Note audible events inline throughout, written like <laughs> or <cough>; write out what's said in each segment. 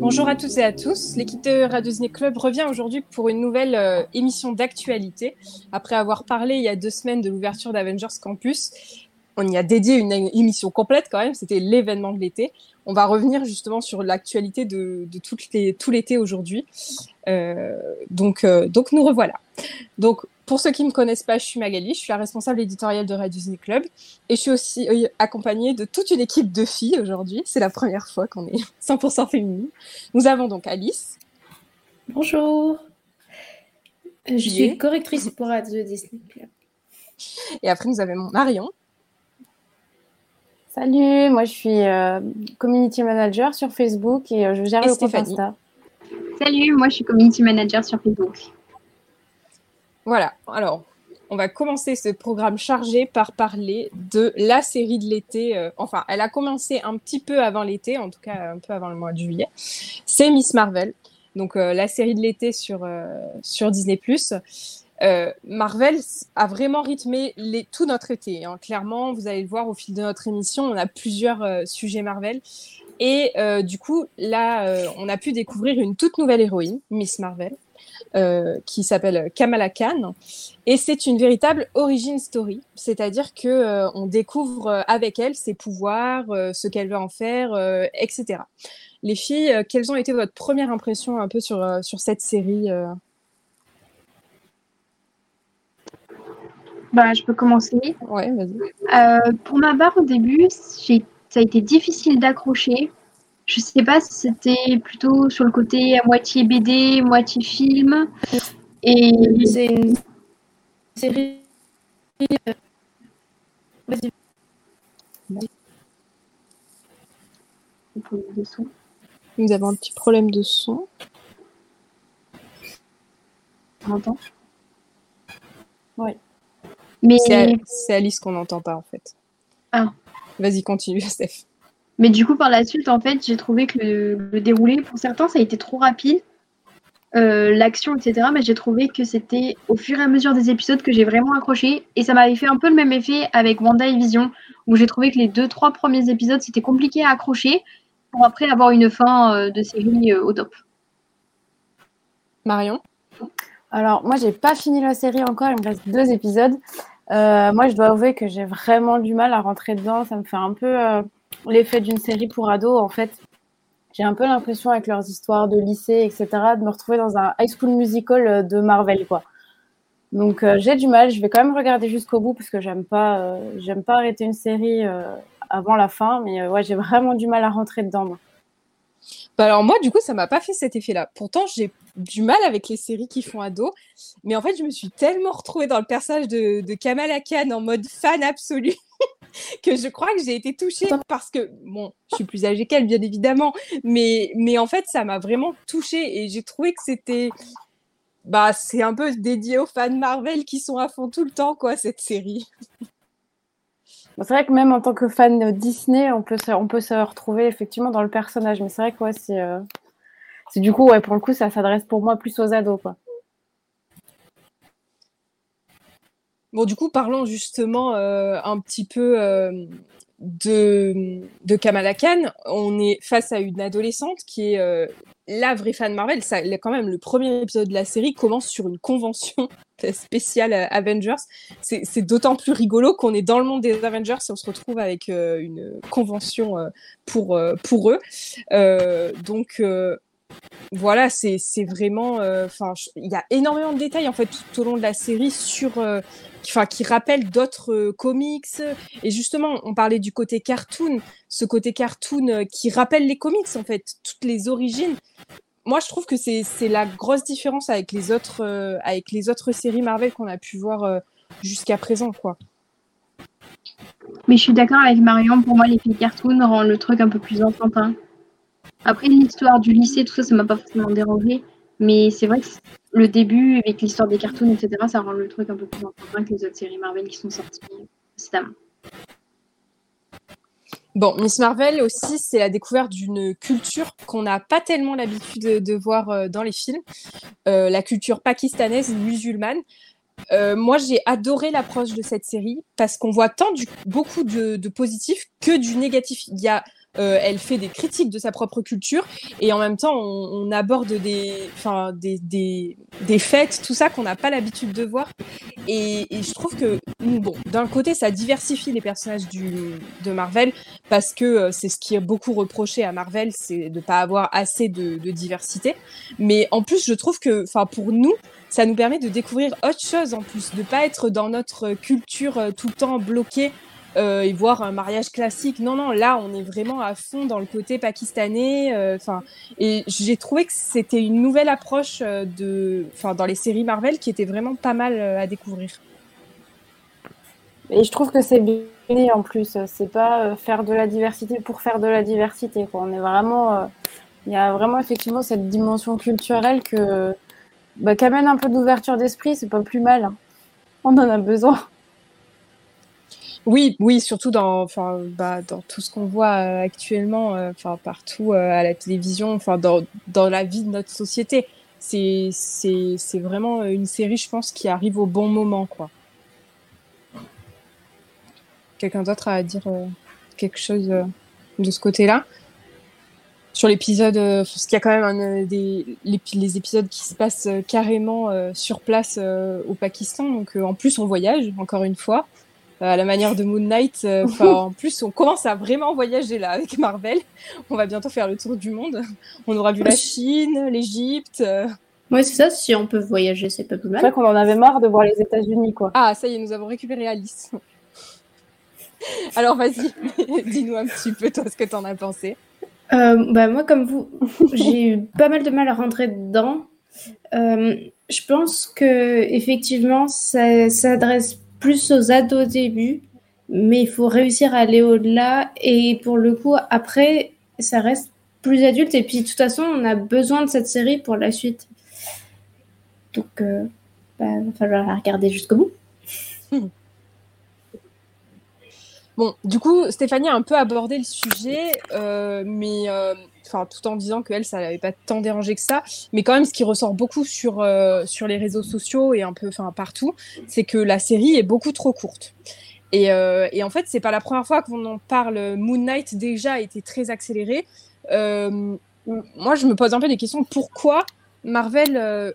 Bonjour à toutes et à tous. L'équipe de Radio Disney Club revient aujourd'hui pour une nouvelle euh, émission d'actualité. Après avoir parlé il y a deux semaines de l'ouverture d'Avengers Campus, on y a dédié une émission complète quand même. C'était l'événement de l'été. On va revenir justement sur l'actualité de, de tout l'été aujourd'hui. Euh, donc, euh, donc nous revoilà. Donc pour ceux qui ne me connaissent pas, je suis Magali, je suis la responsable éditoriale de Radio Disney Club et je suis aussi euh, accompagnée de toute une équipe de filles aujourd'hui. C'est la première fois qu'on est <laughs> 100% féminine. Nous avons donc Alice. Bonjour. Je suis correctrice pour Radio Disney Club. Et après, nous avons Marion. Salut, moi je suis euh, community manager sur Facebook et euh, je gère le compte Insta. Salut, moi je suis community manager sur Facebook. Voilà, alors on va commencer ce programme chargé par parler de la série de l'été. Euh, enfin, elle a commencé un petit peu avant l'été, en tout cas un peu avant le mois de juillet. C'est Miss Marvel, donc euh, la série de l'été sur, euh, sur Disney ⁇ Marvel a vraiment rythmé tout notre été. Hein. Clairement, vous allez le voir au fil de notre émission, on a plusieurs sujets Marvel. Et du coup, là, on a pu découvrir une toute nouvelle héroïne, Miss Marvel. Euh, qui s'appelle Kamala Khan. Et c'est une véritable origin story, c'est-à-dire que euh, on découvre euh, avec elle ses pouvoirs, ce qu'elle veut en faire, etc. Les filles, quelles ont été votre première impression un peu sur, sur cette série bah, Je peux commencer. Ouais, vas-y. pour ma part, au début, ça a été difficile d'accrocher je sais pas si c'était plutôt sur le côté à moitié BD, moitié film. Et c'est une série. Vas-y. Nous avons un petit problème de son. On entend Oui. Mais c'est Alice qu'on n'entend pas en fait. Ah. Vas-y, continue, <laughs> Steph. Mais du coup, par la suite, en fait, j'ai trouvé que le, déroulé, pour certains, ça a été trop rapide. Euh, l'action, etc. Mais j'ai trouvé que c'était au fur et à mesure des épisodes que j'ai vraiment accroché. Et ça m'avait fait un peu le même effet avec Wanda et Vision, où j'ai trouvé que les deux, trois premiers épisodes, c'était compliqué à accrocher pour après avoir une fin euh, de série euh, au top. Marion? Alors, moi, j'ai pas fini la série encore, il me reste deux épisodes. moi, je dois avouer que j'ai vraiment du mal à rentrer dedans. Ça me fait un peu l'effet d'une série pour ados, en fait, j'ai un peu l'impression avec leurs histoires de lycée, etc., de me retrouver dans un high school musical euh, de Marvel, quoi. Donc euh, j'ai du mal, je vais quand même regarder jusqu'au bout parce que j'aime pas, euh, pas arrêter une série avant la fin, mais ouais, j'ai <laughs> vraiment du mal à rentrer dedans. Moi. Bah alors moi, du coup, ça m'a pas fait cet effet-là. Pourtant, j'ai du mal avec les séries qui font ado, mais en fait, je me suis tellement retrouvée dans le personnage de, de Kamala Khan en mode fan absolu <laughs> que je crois que j'ai été touchée parce que, bon, je suis plus âgée qu'elle, bien évidemment, mais, mais en fait, ça m'a vraiment touchée et j'ai trouvé que c'était. Bah, c'est un peu dédié aux fans Marvel qui sont à fond tout le temps, quoi, cette série. C'est vrai que même en tant que fan Disney, on peut se, on peut se retrouver effectivement dans le personnage, mais c'est vrai que ouais, c'est. Euh, c'est du coup, ouais, pour le coup, ça s'adresse pour moi plus aux ados, quoi. Bon, du coup, parlons justement euh, un petit peu euh, de, Kamala Khan. On est face à une adolescente qui est euh, la vraie fan Marvel. Ça, quand même, le premier épisode de la série commence sur une convention <laughs> spéciale Avengers. C'est d'autant plus rigolo qu'on est dans le monde des Avengers et on se retrouve avec une convention pour, pour eux. donc, voilà, c'est vraiment. Enfin, il y a énormément de détails en fait tout au long de la série sur enfin, qui rappelle d'autres euh, comics. Et justement, on parlait du côté cartoon, ce côté cartoon euh, qui rappelle les comics, en fait, toutes les origines. Moi, je trouve que c'est la grosse différence avec les autres, euh, avec les autres séries Marvel qu'on a pu voir jusqu'à présent, quoi. Mais je suis d'accord avec Marion, pour moi, l'effet cartoon rend le truc un peu plus enfantin. Après, l'histoire du lycée, tout ça, ça m'a pas forcément dérangé. Mais c'est vrai que le début, avec l'histoire des cartoons, etc., ça rend le truc un peu plus important que les autres séries Marvel qui sont sorties précédemment. Bon, Miss Marvel aussi, c'est la découverte d'une culture qu'on n'a pas tellement l'habitude de, voir euh, dans les films, euh, la culture pakistanaise musulmane. Euh, moi, j'ai adoré l'approche de cette série parce qu'on voit tant du, beaucoup de, de positif que du négatif. Il y a elle fait des critiques de sa propre culture et en même temps on, aborde des, enfin des, des, des fêtes, tout ça qu'on n'a pas l'habitude de voir. Et, je trouve que bon, d'un côté ça diversifie les personnages du, de Marvel parce que c'est ce qui est beaucoup reproché à Marvel, c'est de pas avoir assez de, de diversité. Mais en plus je trouve que, enfin pour nous ça nous permet de découvrir autre chose en plus, de pas être dans notre culture euh, tout le temps bloqué euh, et voir un mariage classique. Non, non, là, on est vraiment à fond dans le côté pakistanais. Euh, et j'ai trouvé que c'était une nouvelle approche de, enfin, dans les séries Marvel qui était vraiment pas mal à découvrir. Et je trouve que c'est bien en plus. C'est pas faire de la diversité pour faire de la diversité. On est vraiment, il y a vraiment effectivement cette dimension culturelle que bah, qui amène un peu d'ouverture d'esprit, c'est pas plus mal. Hein. On en a besoin. Oui, oui, surtout dans, enfin, bah, dans tout ce qu'on voit euh, actuellement, euh, enfin, partout euh, à la télévision, enfin, dans, dans la vie de notre société. C'est, c'est, c'est vraiment une série, je pense, qui arrive au bon moment, quoi. Quelqu'un d'autre a à dire quelque chose de ce côté-là? Sur l'épisode, parce qu'il y a quand même un, des, les, épisodes qui se passent carrément sur place au Pakistan. Donc en plus on voyage, encore une fois, à la manière de Moon Knight. <laughs> en plus on commence à vraiment voyager là avec Marvel. On va bientôt faire le tour du monde. On aura vu la Chine, l'Égypte. Oui, c'est ça, si on peut voyager, c'est pas plus mal. C'est vrai qu'on en avait marre de voir les États-Unis, quoi. Ah, ça y est, nous avons récupéré Alice. Alors vas-y, <laughs> dis-nous un petit peu toi ce que tu en as pensé. Euh, bah moi, comme vous, j'ai eu pas mal de mal à rentrer dedans. Euh, je pense que effectivement, ça s'adresse plus aux ados au début, mais il faut réussir à aller au-delà. Et pour le coup, après, ça reste plus adulte. Et puis, de toute façon, on a besoin de cette série pour la suite. Donc, euh, bah, va falloir la regarder jusqu'au bout. <laughs> Bon, du coup, Stéphanie a un peu abordé le sujet, euh, mais euh, enfin, tout en disant qu'elle, ça n'avait pas tant dérangé que ça. Mais quand même, ce qui ressort beaucoup sur, euh, sur les réseaux sociaux et un peu enfin, partout, c'est que la série est beaucoup trop courte. Et, et en fait, c'est pas la première fois qu'on en parle. Moon Knight déjà a été très accéléré. moi, je me pose un peu des questions. Pourquoi Marvel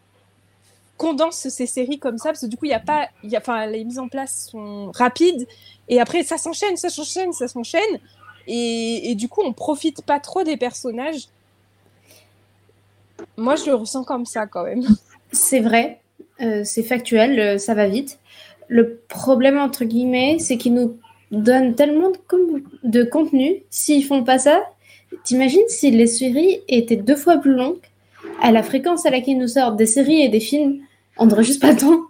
condense ces séries comme ça? Parce que du coup il y a pas enfin les mises en place sont rapides et après ça s'enchaîne ça s'enchaîne ça s'enchaîne et, et, du coup on profite pas trop des personnages. Moi je le ressens comme ça quand même. <laughs> C'est vrai. Euh, c'est factuel euh, ça va vite. Le problème entre guillemets c'est qu'ils nous donnent tellement de, de contenu. S'ils font pas ça t'imagines si les séries étaient deux fois plus longues à la fréquence à laquelle nous sortent des séries et des films, on n'aurait juste pas le temps.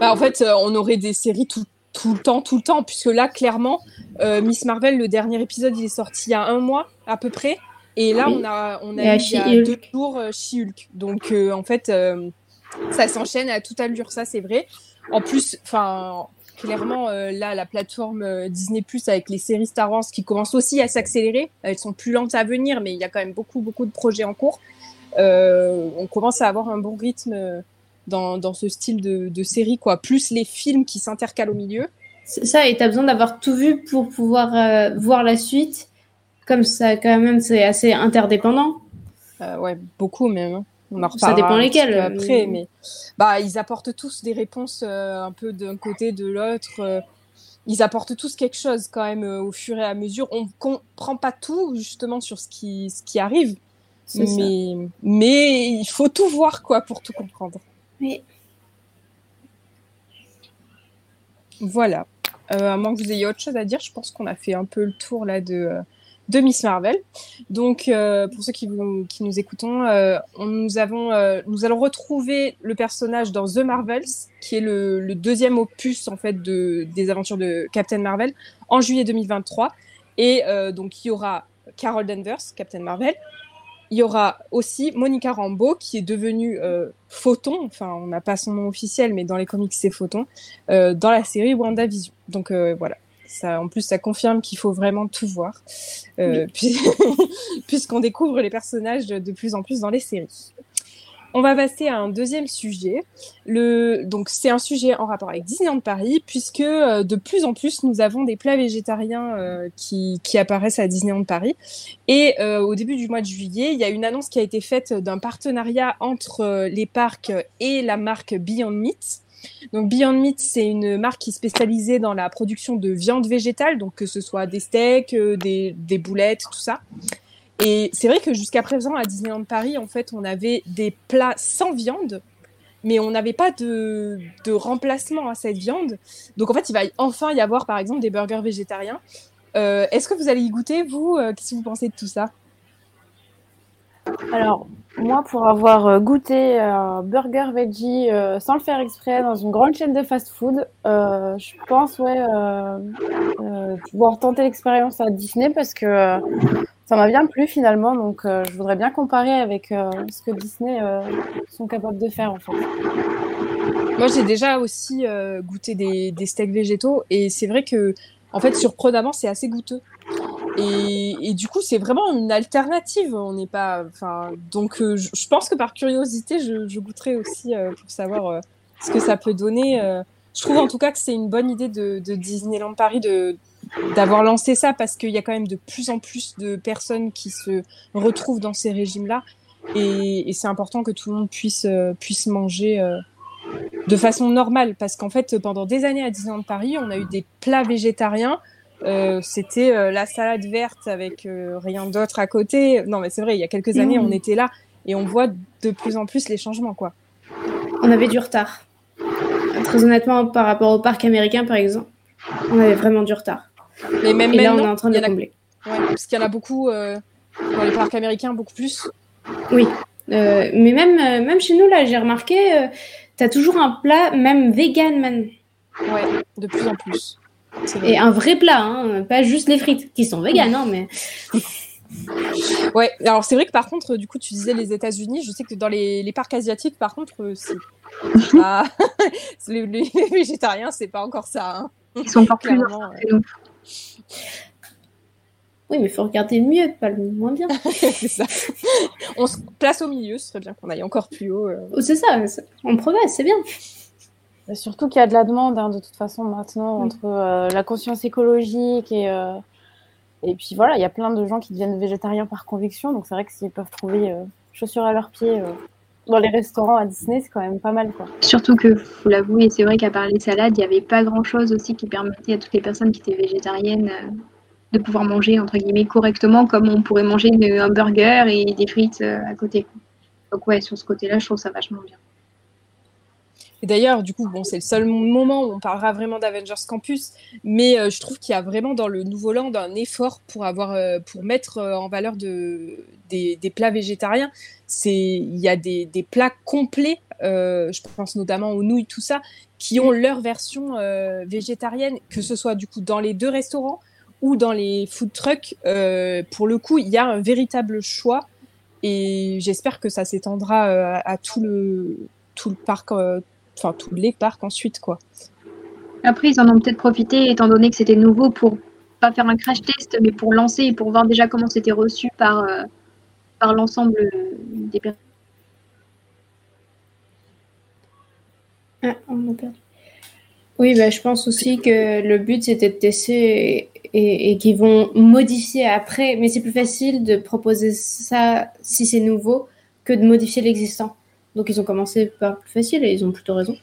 Bah, en fait, euh, on aurait des séries tout, tout, le temps, tout le temps, puisque là, clairement, euh, Miss Marvel, le dernier épisode, il est sorti il y a un mois à peu près. Et là, on a, on a eu il y a deux jours euh, She-Hulk. Donc, en fait, ça s'enchaîne à toute allure, ça, c'est vrai. En plus, enfin, clairement, là, la plateforme Disney Plus avec les séries Star Wars qui commencent aussi à s'accélérer. Elles sont plus lentes à venir, mais il y a quand même beaucoup, beaucoup de projets en cours. Euh, on commence à avoir un bon rythme dans, dans ce style de, de, série, quoi. Plus les films qui s'intercalent au milieu. C'est ça, et tu as besoin d'avoir tout vu pour pouvoir euh, voir la suite. Comme ça, quand même, c'est assez interdépendant. Euh, ouais, beaucoup même. Hein. On en ça dépend lesquels. Après, mais bah, ils apportent tous des réponses un peu d'un côté, de l'autre. ils apportent tous quelque chose quand même au fur et à mesure. On comprend pas tout justement sur ce qui, ce qui arrive. Mais, mais il faut tout voir quoi pour tout comprendre. Oui. Voilà. Euh, à moins que vous ayez autre chose à dire, je pense qu'on a fait un peu le tour là de, euh, de Miss Marvel. Donc, euh, pour ceux qui, nous écoutons, nous, allons retrouver le personnage dans The Marvels, qui est le, deuxième opus en fait de, des aventures de Captain Marvel, en juillet 2023. Et donc, il y aura Carol Danvers, Captain Marvel, il y aura aussi Monica Rambeau, qui est devenue euh, Photon, enfin on n'a pas son nom officiel, mais dans les comics c'est Photon, euh, dans la série WandaVision. Donc euh, voilà, ça, en plus ça confirme qu'il faut vraiment tout voir, <laughs> puisqu'on découvre les personnages de plus en plus dans les séries. On va passer à un deuxième sujet. Donc, c'est un sujet en rapport avec Disneyland Paris, puisque euh, de plus en plus, nous avons des plats végétariens euh, qui, apparaissent à Disneyland Paris. Et euh, au début du mois de juillet, il y a une annonce qui a été faite d'un partenariat entre les parcs et la marque Beyond Meat. Donc Beyond Meat, c'est une marque qui est spécialisée dans la production de viande végétale, donc que ce soit des steaks, des boulettes, tout ça. Et c'est vrai que jusqu'à présent, à Disneyland Paris, en fait, on avait des plats sans viande, mais on n'avait pas de, remplacement à cette viande. Donc, en fait, il va enfin y avoir, par exemple, des burgers végétariens. Euh, Est-ce que vous allez y goûter, vous? Euh, Qu'est-ce que vous pensez de tout ça? Alors, moi, pour avoir euh, goûté un burger veggie sans le faire exprès dans une grande chaîne de fast-food, je pense, ouais, pouvoir tenter l'expérience à Disney parce que ça m'a bien plu finalement, donc euh, je voudrais bien comparer avec euh, ce que Disney euh, sont capables de faire en fait. Moi j'ai déjà aussi goûté des, steaks végétaux et c'est vrai que en fait surprenamment c'est assez goûteux. Et, du coup c'est vraiment une alternative. On n'est pas, enfin donc je, pense que par curiosité je, goûterai aussi pour savoir ce que ça peut donner. je trouve en tout cas que c'est une bonne idée de Disneyland Paris de d'avoir lancé ça parce qu'il y a quand même de plus en plus de personnes qui se retrouvent dans ces régimes-là. Et, c'est important que tout le monde puisse, euh, puisse manger euh, de façon normale. Parce qu'en fait, pendant des années à Disneyland Paris, on a eu des plats végétariens. Euh, C'était la salade verte avec rien d'autre à côté. Non, mais c'est vrai, il y a quelques années, on était là et on voit de plus en plus les changements. quoi. On avait du retard. Très honnêtement, par rapport au parc américain, par exemple, on avait vraiment du retard. Mais même Et là, on est en train de le combler. Ouais, parce qu'il y en a beaucoup euh, dans les parcs américains, beaucoup plus. Oui. Euh, mais même, euh, même chez nous, là, j'ai remarqué, euh, t'as toujours un plat, même vegan, man. Ouais, de plus en plus. Et un vrai plat, hein, pas juste les frites, qui sont véganes, hein, mais <laughs> Ouais, alors c'est vrai que par contre, du coup, tu disais les États-Unis. Je sais que dans les, les parcs asiatiques, par contre, c'est pas- <laughs> les, les <laughs> végétariens, c'est pas encore ça. Hein. Ils sont encore plus Clairement. Oui, mais faut regarder le mieux, pas le moins bien. <laughs> c'est ça. On se place au milieu, ce serait bien qu'on aille encore plus haut. euh. Oh, c'est ça, c'est- on progresse, c'est bien. Et surtout qu'il y a de la demande hein, de toute façon maintenant Mm. entre euh, la conscience écologique et euh, et puis voilà, il y a plein de gens qui deviennent végétariens par conviction, donc c'est vrai que s'ils peuvent trouver euh, chaussures à leurs pieds euh, dans les restaurants à Disney, c'est quand même pas mal quoi. Surtout que, faut l'avouer, c'est vrai qu'à part les salades, il n'y avait pas grand-chose aussi qui permettait à toutes les personnes qui étaient végétariennes euh, de pouvoir manger, entre guillemets, correctement, comme on pourrait manger un burger et des frites euh, à côté. Donc ouais, sur ce côté-là, je trouve ça vachement bien. D'ailleurs, du coup, bon, c'est le seul moment où on parlera vraiment d'Avengers Campus, mais euh, je trouve qu'il y a vraiment dans le Nouveau Land un effort pour avoir, euh, pour mettre euh, en valeur de, des, plats végétariens. Il y a des, plats complets, je pense notamment aux nouilles, tout ça, qui ont leur version végétarienne, que ce soit du coup dans les deux restaurants ou dans les food trucks. Pour le coup, il y a un véritable choix, et j'espère que ça s'étendra à, tout le parc, enfin tous les parcs ensuite, quoi. Après, ils en ont peut-être profité, étant donné que c'était nouveau, pour pas faire un crash test, mais pour lancer et pour voir déjà comment c'était reçu par, euh, par l'ensemble euh, des personnes. Ah, on a perdu. Oui, bah, je pense aussi que le but c'était de tester et, et- et qu'ils vont modifier après. Mais c'est plus facile de proposer ça si c'est nouveau que de modifier l'existant. Donc ils ont commencé par plus facile et ils ont plutôt raison.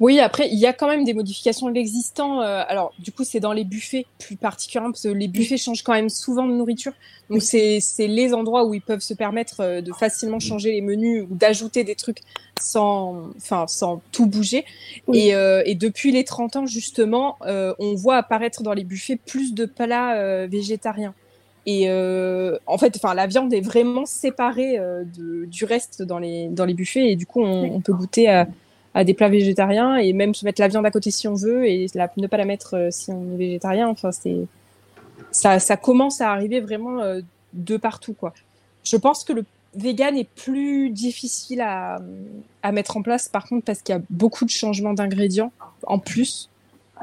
Oui, après, il y a quand même des modifications de l'existant. euh, alors, du coup, c'est dans les buffets plus particulièrement, parce que les buffets changent quand même souvent de nourriture. Donc, c'est c'est les endroits où ils peuvent se permettre euh, de facilement changer les menus ou d'ajouter des trucs sans, enfin, sans tout bouger. Oui. Et, euh, et depuis les 30 ans, justement, euh, on voit apparaître dans les buffets plus de plats euh, végétariens. Et euh, en fait, enfin, la viande est vraiment séparée euh, de, du reste dans les, dans les buffets. Et du coup, on, Oui. on peut goûter à, à des plats végétariens et même se mettre la viande à côté si on veut et la- ne pas la mettre euh, si on est végétarien. Enfin, c'est ça, ça commence à arriver vraiment euh, de partout, quoi. Je pense que le vegan est plus difficile à, à mettre en place, par contre, parce qu'il y a beaucoup de changements d'ingrédients en plus.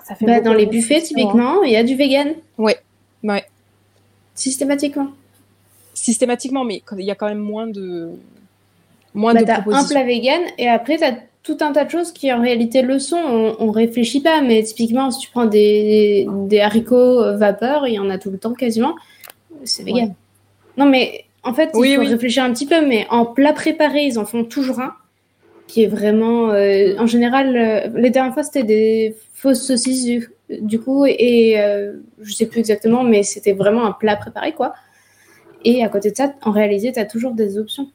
Ça fait Bah, dans les buffets, typiquement, il y a du vegan, Ouais, ouais, systématiquement. systématiquement, mais il y a quand même moins de moins Bah, de un propositions. plat vegan et après t'as tout un tas de choses qui en réalité le sont. On, on réfléchit pas, mais typiquement si tu prends des, des haricots euh, vapeur, il y en a tout le temps quasiment. C'est vegan. Non mais en fait il Oui, faut oui. réfléchir un petit peu, mais en plat préparé ils en font toujours un qui est vraiment. euh, en général, euh, les dernières fois c'était des fausses saucisses du, coup et euh, je sais plus exactement, mais c'était vraiment un plat préparé quoi. Et à côté de ça, en réalité, tu as toujours des options.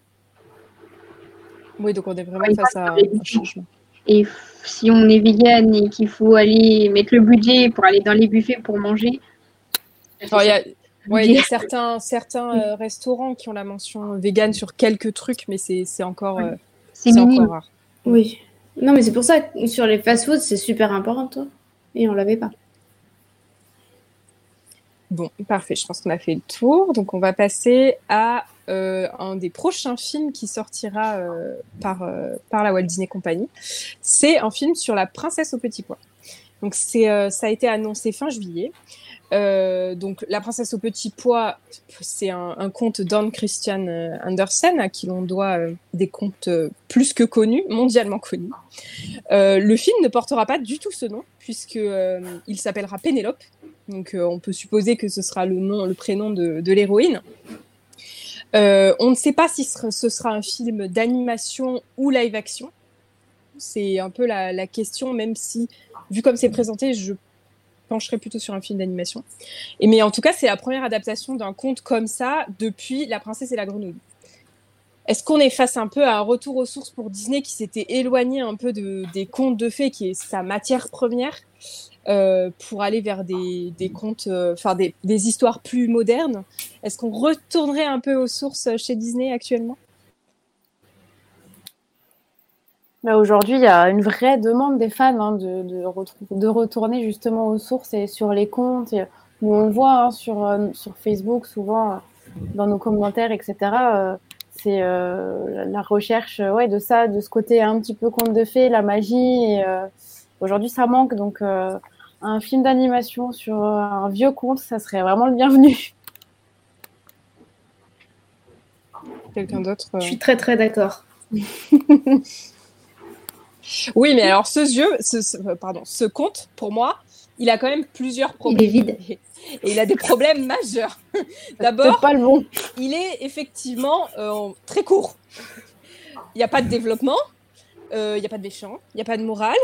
Oui, donc on est vraiment face à un de changement. Et si on est vegan et qu'il faut aller mettre le budget pour aller dans les buffets pour manger, Alors, il y a, ouais, il y a budget. <laughs> certains, certains euh, restaurants qui ont la mention vegan sur quelques trucs, mais c'est encore, euh, c'est encore rare. Oui. Non, mais c'est pour ça que sur les fast-foods, c'est super important. Et on l'avait pas. Bon, parfait. Je pense qu'on a fait le tour. Donc, on va passer à euh, un des prochains films qui sortira euh, par, euh, par la Walt Disney Company. C'est un film sur la princesse au petit pois. Donc, c'est, ça a été annoncé fin juillet. Euh, donc, La princesse au petit pois, c'est un, conte d'Anne Christian euh, Andersen à qui l'on doit euh, des contes plus que connus, mondialement connus. Le film ne portera pas du tout ce nom puisque euh, il s'appellera Pénélope. Donc, on peut supposer que ce sera le nom, le prénom de, l'héroïne. On ne sait pas si ce ce sera un film d'animation ou live action. C'est un peu la, la question, même si, vu comme c'est présenté, je pencherais plutôt sur un film d'animation. Et mais en tout cas, c'est la première adaptation d'un conte comme ça depuis La princesse et la grenouille. Est-ce qu'on est face un peu à un retour aux sources pour Disney qui s'était éloigné un peu de, des contes de fées, qui est sa matière première, euh, pour aller vers des, contes, euh, enfin des histoires plus modernes? Est-ce qu'on retournerait un peu aux sources chez Disney actuellement Bah, Aujourd'hui, il y a une vraie demande des fans hein, de, de, retrou- de retourner justement aux sources et sur les comptes. Et nous, on le voit hein, sur, euh, sur Facebook, souvent euh, dans nos commentaires, etc. euh, c'est euh, la- recherche ouais, de ça, de ce côté un petit peu conte de fées, la magie. et, euh, Aujourd'hui, ça manque. Donc, euh, un film d'animation sur un vieux conte, ça serait vraiment le bienvenu. Quelqu'un d'autre euh Je suis très très d'accord. <laughs> Oui, mais alors ce jeu, ce, ce- euh, pardon, ce conte, pour moi, il a quand même plusieurs Il problèmes. est vide. <laughs> Et il a des problèmes majeurs. <laughs> <laughs> D'abord, bon. il est effectivement euh, très court. Il n'y a pas de développement, euh, il n'y a pas de méchant, il n'y a pas de morale.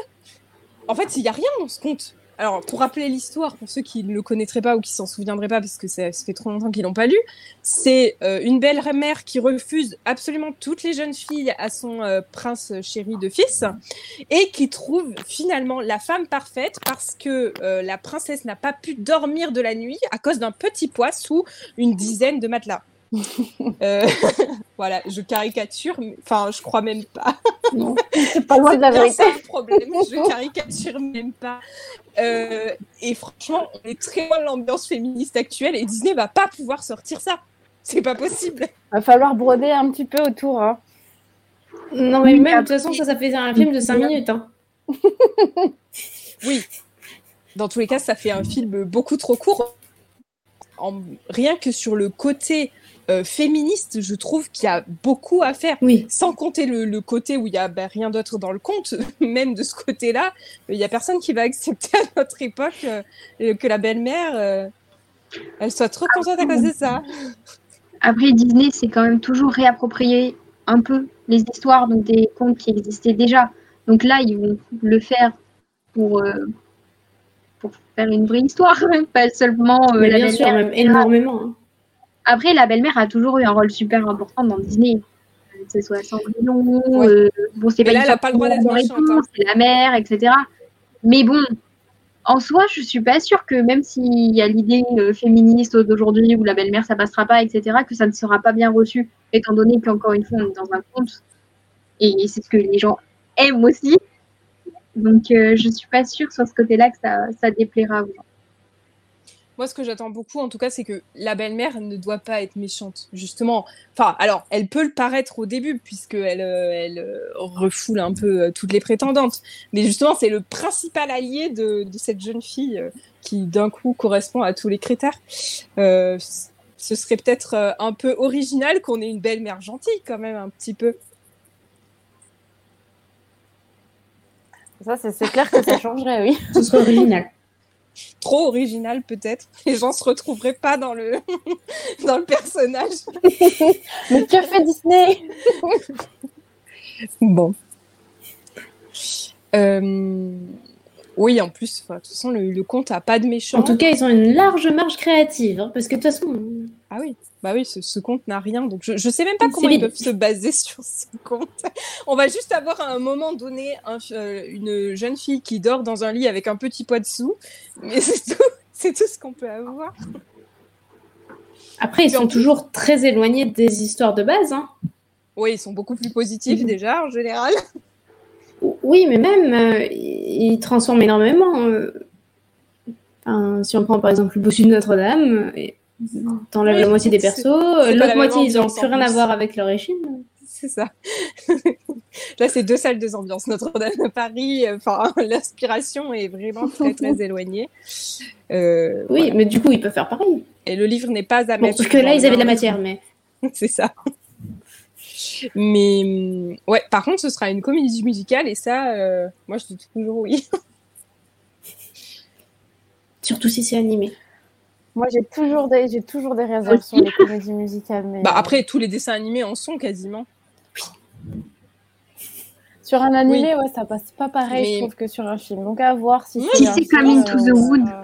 En fait, il n'y a rien dans ce conte. Alors, pour rappeler l'histoire, pour ceux qui ne le connaîtraient pas ou qui s'en souviendraient pas, parce que ça, fait trop longtemps qu'ils l'ont pas lu, c'est euh, une belle-mère qui refuse absolument toutes les jeunes filles à son euh, prince chéri de fils et qui trouve finalement la femme parfaite parce que euh, la princesse n'a pas pu dormir de la nuit à cause d'un petit pois sous une dizaine de matelas. <laughs> Euh, <laughs> voilà, je caricature, mais- enfin, je crois même pas. C'est pas loin de la C'est vérité. ça le problème, je caricature même pas. Euh, et franchement, on est très loin de l'ambiance féministe actuelle et Disney va pas pouvoir sortir ça. C'est pas possible. Va falloir broder un petit peu autour. Hein. Non, mais même, de toute façon, ça, ça fait un film de 5 minutes. Hein. Oui. Dans tous les cas, ça fait un film beaucoup trop court. En- rien que sur le côté euh, féministe, je trouve qu'il y a beaucoup à faire. Oui. Sans compter le, le côté où il y a ben, rien d'autre dans le conte, <laughs> même de ce côté-là, il y a personne qui va accepter à notre époque euh, que la belle-mère, euh, elle soit trop contente à cause de ça. Après, Disney, c'est quand même toujours réapproprier un peu les histoires donc des contes qui existaient déjà. Donc là, ils vont le faire pour, euh, pour faire une vraie histoire, <laughs> pas seulement euh, Mais la bien sûr, même énormément. Après, la belle-mère a toujours eu un rôle super important dans Disney. Que ce soit Cendrillon, Ouais. euh, bon, c'est pas là, elle a pas le droit d'être c'est la mère, etc. Mais bon, en soi, je suis pas sûre que même s'il y a l'idée euh, féministe d'aujourd'hui où la belle-mère ça passera pas, etc., que ça ne sera pas bien reçu, étant donné qu'encore une fois, on est dans un conte et c'est ce que les gens aiment aussi. Donc, euh, je suis pas sûre sur ce côté-là que ça, ça déplaira aux gens. Moi, ce que j'attends beaucoup, en tout cas, c'est que la belle-mère ne doit pas être méchante, justement. Enfin, alors, elle peut le paraître au début, puisqu'elle elle, euh, euh, refoule un peu euh, toutes les prétendantes. Mais justement, c'est le principal allié de, de cette jeune fille qui, d'un coup, correspond à tous les critères. ce serait peut-être un peu original qu'on ait une belle-mère gentille, quand même, un petit peu. Ça, c'est clair que ça changerait, oui. <laughs> Ce serait original. Trop original peut-être. Les gens se retrouveraient pas dans le <laughs> dans le personnage. <laughs> Mais que fait Disney? <laughs> Bon. Euh, Oui, en plus, de toute façon, le, le conte a pas de méchant. En tout cas, ils ont une large marge créative, hein, parce que de toute façon, Ah oui, bah oui, ce, ce conte n'a rien, donc je, je sais même pas comment ils peuvent se baser <laughs> sur ce conte. On va juste avoir à un moment donné un- euh, une jeune fille qui dort dans un lit avec un petit poids de sous, mais <laughs> c'est tout, c'est tout ce qu'on peut avoir. après, ils sont toujours très éloignés des histoires de base. Hein. Oui, ils sont beaucoup plus positifs Mhm. déjà en général. Oui, mais même, euh, ils ils transforment énormément. euh. Enfin, si on prend par exemple le bossu de Notre-Dame, euh, t'enlèves Oui, la moitié des persos, la l'autre moitié, ils n'ont plus en rien à voir avec l'origine. C'est ça. <laughs> Là, c'est deux salles, deux ambiances. Notre-Dame de Paris, euh, enfin, <laughs> l'inspiration est vraiment très, très <laughs> éloignée. Euh, Oui, voilà. mais du coup, ils peuvent faire pareil. Et le livre n'est pas à Bon, mettre. sauf que là, ils avaient de la matière, mais C'est ça. Mais hum, ouais, par contre, ce sera une comédie musicale et ça, euh, moi, je dis toujours oui. <laughs> surtout si c'est animé. Moi, j'ai toujours des, j'ai toujours des réserves sur les <laughs> comédies musicales. Mais Bah après, tous les dessins animés en sont quasiment. sur un animé, ouais, ça passe pas pareil, Mais- je trouve, que sur un film. Donc à voir si Oui, c'est. comme Into the Wood. euh,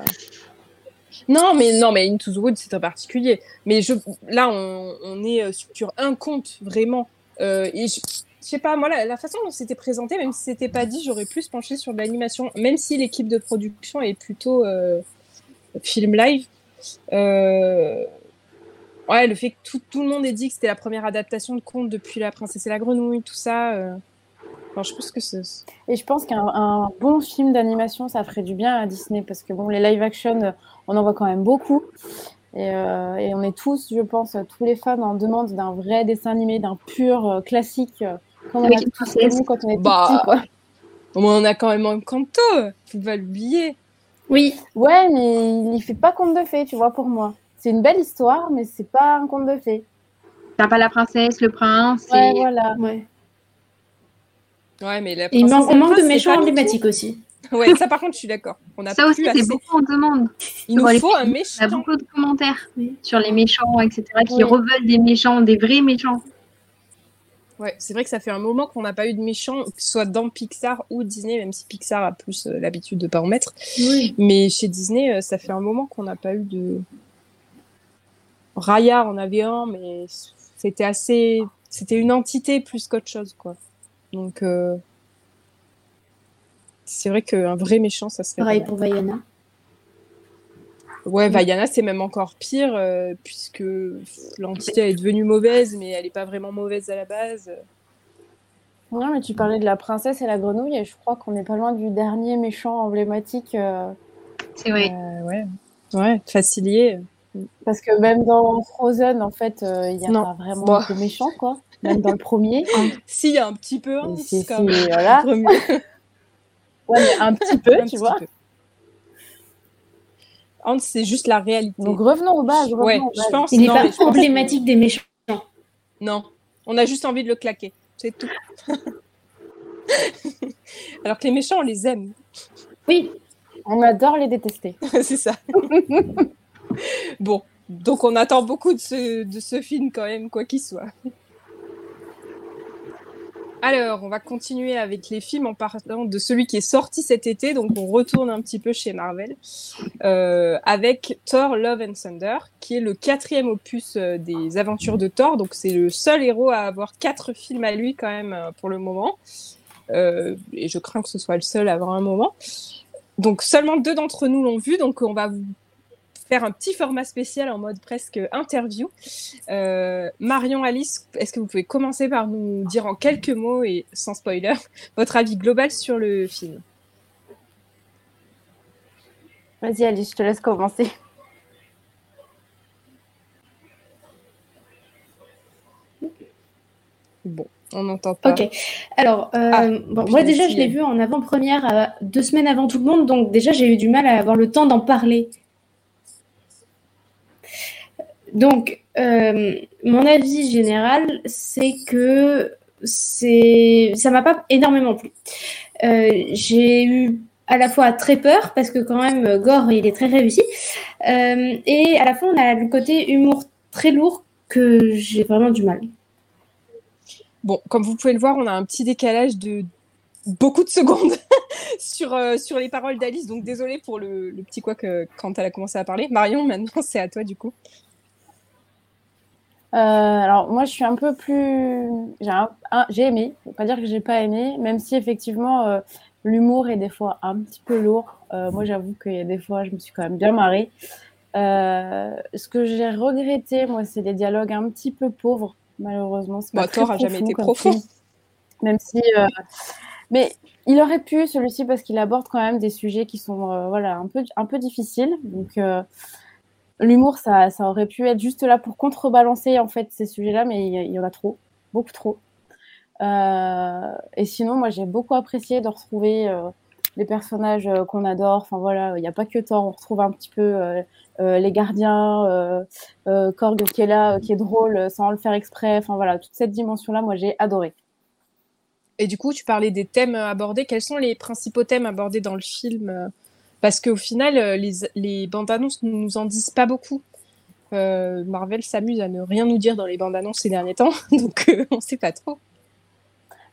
Non, mais non, mais Into the Wood, c'est un particulier. Mais je, là, on, on est euh, sur un conte vraiment. Euh, je, je sais pas, moi, la, la façon dont c'était présenté, même si c'était pas dit, j'aurais plus penché sur de l'animation, même si l'équipe de production est plutôt euh, film live. Ouais, le fait que tout, tout le monde ait dit que c'était la première adaptation de conte depuis La Princesse et la Grenouille, tout ça. Enfin, je pense que c'est. Et je pense qu'un un bon film d'animation, ça ferait du bien à Disney parce que bon, les live action, euh, on en voit quand même beaucoup. Et, euh, et on est tous, je pense, tous les fans en demande d'un vrai dessin animé, d'un pur euh, classique, comme on a tous connu quand on était Bah, petit, quoi. On a quand même un canto, faut pas l'oublier. Oui, Ouais, mais il, il fait pas conte de fées, tu vois, pour moi. C'est une belle histoire, mais c'est pas un conte de fées. T'as pas la princesse, le prince. Ouais, et- voilà. ouais. Ouais, mais la Et il manque, on manque de méchants emblématiques aussi. Ouais, ça par contre, je suis d'accord. Ça aussi, c'est beaucoup en demande. Il nous faut un méchant. Il y a beaucoup de commentaires Oui. sur les méchants, etc., qui Oui. reveulent des méchants, des vrais méchants. Ouais, c'est vrai que ça fait un moment qu'on n'a pas eu de méchant, que ce soit dans Pixar ou Disney, même si Pixar a plus euh, l'habitude de pas en mettre. Oui. Mais chez Disney, euh, ça fait un moment qu'on n'a pas eu de. Raya en avait un, mais c'était assez. C'était une entité plus qu'autre chose, quoi. Donc. euh, C'est vrai qu'un vrai méchant, ça serait. Pareil pour Vaiana. Ouais, Vaiana, c'est même encore pire, euh, puisque l'entité est devenue mauvaise, mais elle n'est pas vraiment mauvaise à la base. Non, mais tu parlais de la princesse et la grenouille, et je crois qu'on n'est pas loin du dernier méchant emblématique. euh, C'est vrai. Euh, ouais. Ouais, Facilier. Parce que même dans Frozen, en fait, euh, il n'y a Non. pas vraiment Bon. de méchant, quoi. Même dans le premier. <laughs> Si, il y a un petit peu, hein, si, quand même. si, voilà. Le premier, Ouais, mais un <laughs> petit peu, un tu petit vois. peu. Hans, c'est juste la réalité. Donc revenons ouais, aux je pense. Il n'est pas je pense- emblématique des méchants. Non, on a juste envie de le claquer. C'est tout. <laughs> Alors que les méchants, on les aime. Oui, On adore les détester. c'est ça. Bon, donc on attend beaucoup de ce, film quand même, quoi qu'il soit. Alors, on va continuer avec les films en parlant de celui qui est sorti cet été. Donc, on retourne un petit peu chez Marvel euh, avec Thor Love and Thunder, qui est le quatrième opus euh, des aventures de Thor. Donc, c'est le seul héros à avoir quatre films à lui quand même euh, pour le moment. Et je crains que ce soit le seul à avoir un moment. Donc, seulement deux d'entre nous l'ont vu. Donc, on va vous faire un petit format spécial en mode presque interview. Euh, Marion, Alice, est-ce que vous pouvez commencer par nous dire en quelques mots et sans spoiler <laughs> votre avis global sur le film? Vas-y, Alice, je te laisse commencer. <laughs> Bon, on n'entend pas. ok. Alors, euh, Ah, bon, moi déjà, je l'ai elle. vu en avant-première euh, deux semaines avant tout le monde, donc déjà, j'ai eu du mal à avoir le temps d'en parler. Donc, euh, mon avis général, c'est que ça m'a pas énormément plu. Euh, j'ai eu à la fois très peur parce que quand même Gore il est très réussi euh, et à la fois on a le côté humour très lourd que j'ai vraiment du mal. Bon, comme vous pouvez le voir, on a un petit décalage de beaucoup de secondes <laughs> sur, sur les paroles d'Alice. Donc désolé pour le, le petit quoi que quand elle a commencé à parler. Marion, maintenant c'est à toi du coup. Euh, alors moi je suis un peu plus j'ai un- un- aimé faut pas dire que j'ai pas aimé même si effectivement euh, l'humour est des fois un petit peu lourd Euh, moi j'avoue qu'il y a des fois je me suis quand même bien marrée ce que j'ai regretté moi c'est les dialogues un petit peu pauvres malheureusement Bah, Thor a jamais été profond. film. même si mais il aurait pu celui-ci parce qu'il aborde quand même des sujets qui sont voilà un peu un peu difficiles donc l'humour ça, aurait pu être juste là pour contrebalancer en fait ces sujets-là mais il y, en a trop beaucoup trop. Euh, et sinon moi j'ai beaucoup apprécié de retrouver euh, les personnages euh, qu'on adore. Enfin voilà il n'y a pas que Thor. On retrouve un petit peu les gardiens Korg qui est là qui est drôle sans le faire exprès. Enfin voilà toute cette dimension là moi j'ai adoré. Et du coup, tu parlais des thèmes abordés. Quels sont les principaux thèmes abordés dans le film Parce qu'au final, euh, les, bandes annonces ne nous en disent pas beaucoup. Euh, Marvel s'amuse à ne rien nous dire dans les bandes annonces ces derniers temps, <laughs> donc euh, on sait pas trop.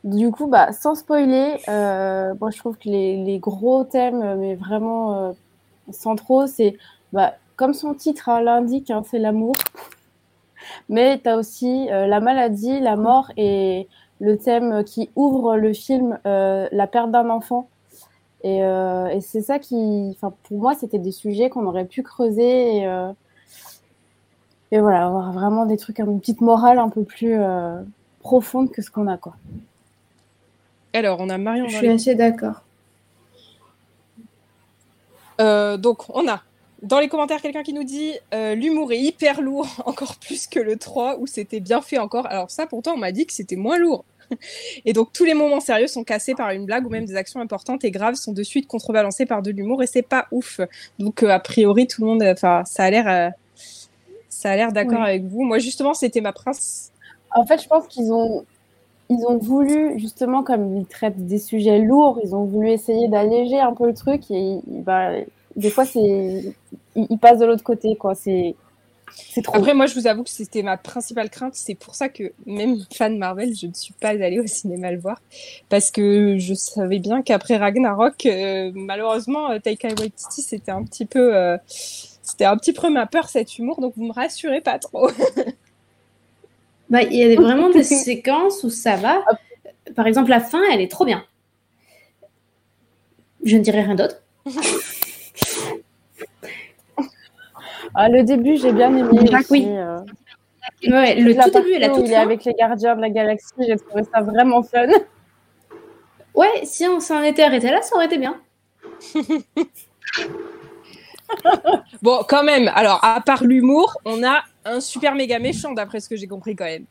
Du coup, bah, sans spoiler, moi je trouve que les, gros thèmes, mais vraiment centraux, c'est bah, comme son titre hein, l'indique, hein, c'est l'amour. <laughs> Mais tu as aussi la maladie, la mort et le thème qui ouvre le film, la perte d'un enfant. Et, euh, et c'est ça qui, enfin, pour moi, c'était des sujets qu'on aurait pu creuser et, euh, et voilà, avoir vraiment des trucs, une petite morale un peu plus euh, profonde que ce qu'on a, quoi. Alors, on a Marion. Je suis assez d'accord. Euh, donc, on a dans les commentaires quelqu'un qui nous dit euh, l'humour est hyper lourd, <laughs> encore plus que le 3 où c'était bien fait encore. Alors, ça, pourtant, on m'a dit que c'était moins lourd. <laughs> Et donc, tous les moments sérieux sont cassés par une blague ou même des actions importantes et graves sont de suite contrebalancées par de l'humour et c'est pas ouf. Donc, euh, a priori, tout le monde, enfin, ça a l'air. euh, ça a l'air d'accord Oui. avec vous. Moi, justement, c'était ma prince. En fait, je pense qu'ils ont, ils ont voulu, justement, comme ils traitent des sujets lourds, ils ont voulu essayer d'alléger un peu le truc. Et bah, des fois, c'est, ils, passent de l'autre côté, quoi. C'est trop. Après, moi, je vous avoue que c'était ma principale crainte. C'est pour ça que, même fan Marvel, je ne suis pas allée au cinéma le voir. Parce que je savais bien qu'après Ragnarok, euh, malheureusement, euh, Taika Waititi, c'était un petit peu. euh, c'était un petit peu ma peur, cet humour. Donc, vous me rassurez pas trop. <laughs> Bah, il y a <laughs> vraiment des séquences où ça va. Par exemple, la fin, elle est trop bien. Je ne dirai rien d'autre. <laughs> Ah, le début, j'ai bien aimé. Aussi, oui. euh, Ouais, le la tout début il est avec les gardiens de la galaxie, j'ai trouvé ça vraiment fun. Ouais, si on s'en était arrêté là, ça aurait été bien. <laughs> Bon, quand même. Alors, à part l'humour, on a un super méga méchant, d'après ce que j'ai compris quand même.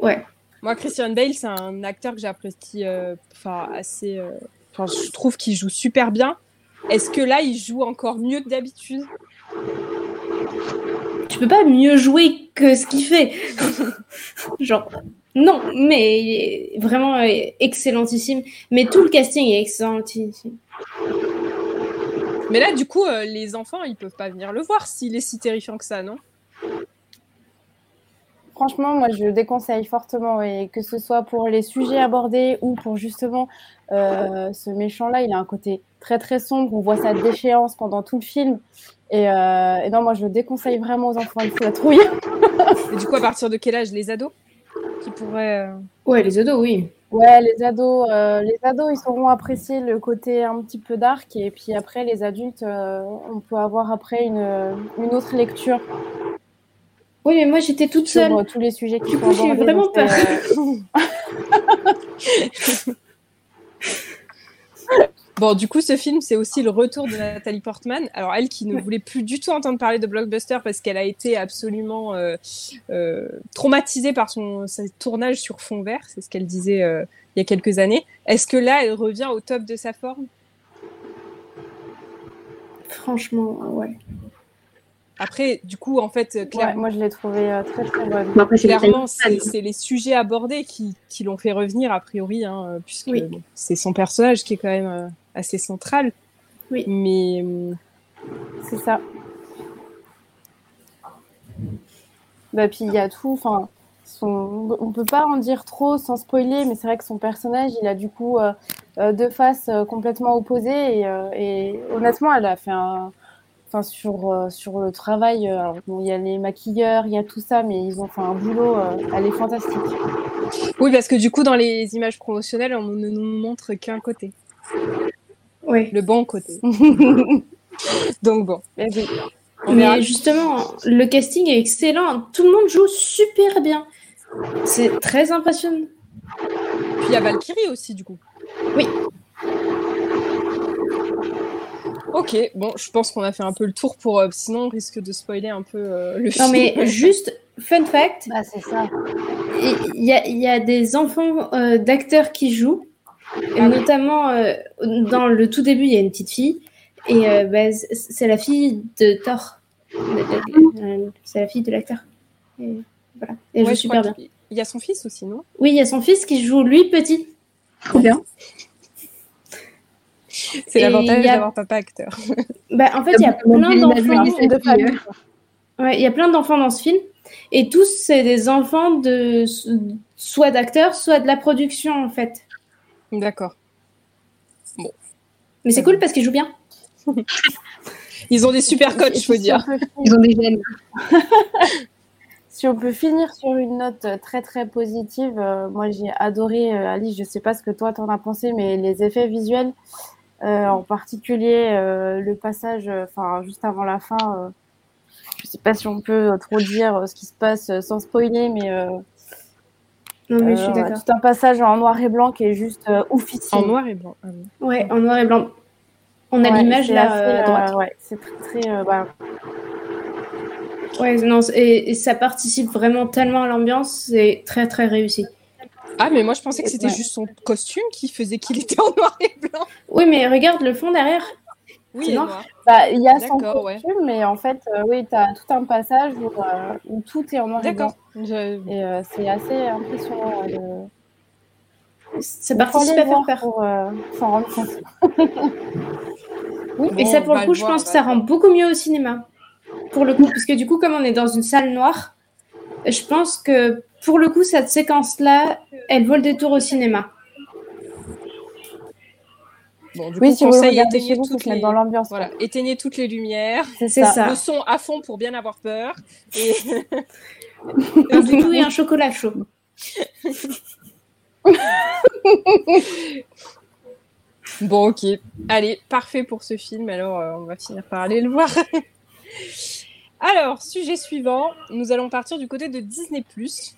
Ouais. Moi, Christian Bale, c'est un acteur que j'apprécie euh, enfin, assez. euh, Enfin, je trouve qu'il joue super bien. Est-ce que là, il joue encore mieux que d'habitude? Tu peux pas mieux jouer que ce qu'il fait. <laughs> Genre, non, mais il est vraiment euh, excellentissime. Mais tout le casting est excellentissime. Mais là, du coup, euh, les enfants, ils peuvent pas venir le voir s'il est si terrifiant que ça, non? Franchement, moi, je déconseille fortement, et que ce soit pour les sujets abordés ou pour justement euh, ce méchant-là, il a un côté très très sombre. On voit sa déchéance pendant tout le film. Et, euh, et non, moi, je le déconseille vraiment aux enfants. Il faut la trouille. <laughs> Et du coup, à partir de quel âge Les ados Qui pourraient. euh, Ouais, les ados, oui. Ouais, les ados, euh, les ados, ils sauront apprécier le côté un petit peu dark. Et puis après, les adultes, euh, on peut avoir après une, une autre lecture Oui, mais moi j'étais toute sur seule. tous les sujets qui Du sont coup, j'ai vraiment euh, <laughs> <laughs> Bon, du coup, ce film, c'est aussi le retour de Nathalie Portman. Alors, elle qui ne voulait plus du tout entendre parler de blockbuster parce qu'elle a été absolument euh, euh, traumatisée par son, son tournage sur fond vert, c'est ce qu'elle disait euh, il y a quelques années. Est-ce que là, elle revient au top de sa forme? Franchement, ouais. Après, du coup, en fait, Ouais, clairement, moi, je l'ai trouvé euh, très très bonne. Bon, clairement, c'est les sujets abordés qui, qui l'ont fait revenir, a priori, hein, puisque Oui. bon, c'est son personnage qui est quand même euh, assez central. Oui. Mais C'est ça. Bah, puis il y a tout. Enfin, son... on peut pas en dire trop sans spoiler, mais c'est vrai que son personnage, il a du coup euh, euh, deux faces euh, complètement opposées. Et, euh, et honnêtement, elle a fait un. Enfin, sur, sur le travail, bon, il y a les maquilleurs, il y a tout ça, mais ils ont fait un boulot. elle est fantastique. oui, parce que du coup, dans les images promotionnelles, on ne nous montre qu'un côté, Oui. le bon côté. <laughs> Donc bon, Mais oui. on verra. Mais justement, le casting est excellent. Tout le monde joue super bien. C'est très impressionnant. Puis il y a Valkyrie aussi, du coup. Oui. Ok, bon, je pense qu'on a fait un peu le tour pour. euh, sinon, on risque de spoiler un peu euh, le film. Non, mais <laughs> juste, fun fact, Bah, c'est ça. il y a, il y a des enfants euh, d'acteurs qui jouent. Et notamment, euh, dans le tout début, il y a une petite fille. Et euh, bah, c'est la fille de Thor. C'est la fille de l'acteur. Et voilà. Et elle Ouais, joue je super bien. qu'il y a son fils aussi, non? Oui, il y a son fils qui joue lui petit. Trop bien. C'est l'avantage il a- d'avoir papa acteur. <laughs> Bah, en fait, il y a plein d'enfants. de Ouais, il y a plein d'enfants dans ce film. Et tous, c'est des enfants de soit d'acteurs, soit de la production, en fait. D'accord. Mais c'est cool parce qu'ils jouent bien. <laughs> Ils ont des super coachs, je peux dire. Ils ont des gènes. <laughs> Si on peut finir sur une note très très positive, euh, moi j'ai adoré, euh, Alice, je sais pas ce que toi t'en as pensé, mais les effets visuels, euh, en particulier euh, le passage, euh, enfin juste avant la fin, euh, je sais pas si on peut trop dire euh, ce qui se passe euh, sans spoiler, mais euh, Non, mais je euh, suis d'accord. tout un passage en noir et blanc qui est juste euh, oufissime. En noir et blanc. Ah oui. Ouais, en noir et blanc. On a Ouais, l'image là assez, euh, à droite. euh, ouais, c'est très très. euh, bah, Ouais, non, c'est- et, et ça participe vraiment tellement à l'ambiance, c'est très très réussi. Ah, mais moi je pensais que c'était Ouais. juste son costume qui faisait qu'il était en noir et blanc. Oui, mais regarde le fond derrière. Oui, C'est bah, il y a son ouais. costume, mais en fait, euh, oui, tu as tout un passage où, euh, où tout est en noir et blanc. D'accord. Je- Et euh, c'est assez impressionnant. euh, de... Faut participe à faire peur. Pour euh, s'en rendre compte. Oui, Bon, et ça, pour le coup, le je voir, pense que va ça rend beaucoup mieux au cinéma. Pour le coup, parce que du coup, comme on est dans une salle noire, je pense que pour le coup, cette séquence-là, elle vaut le détour au cinéma. Bon, du Oui, coup, si conseil, éteignez vous, toutes les... dans l'ambiance. Voilà, éteignez toutes les lumières. C'est ça. ça. Le son à fond pour bien avoir peur. Et... Un doudou et un chocolat chaud. <laughs> Bon, ok. Allez, parfait pour ce film. Alors, euh, on va finir par aller le voir. <laughs> Alors, sujet suivant, nous allons partir du côté de Disney ⁇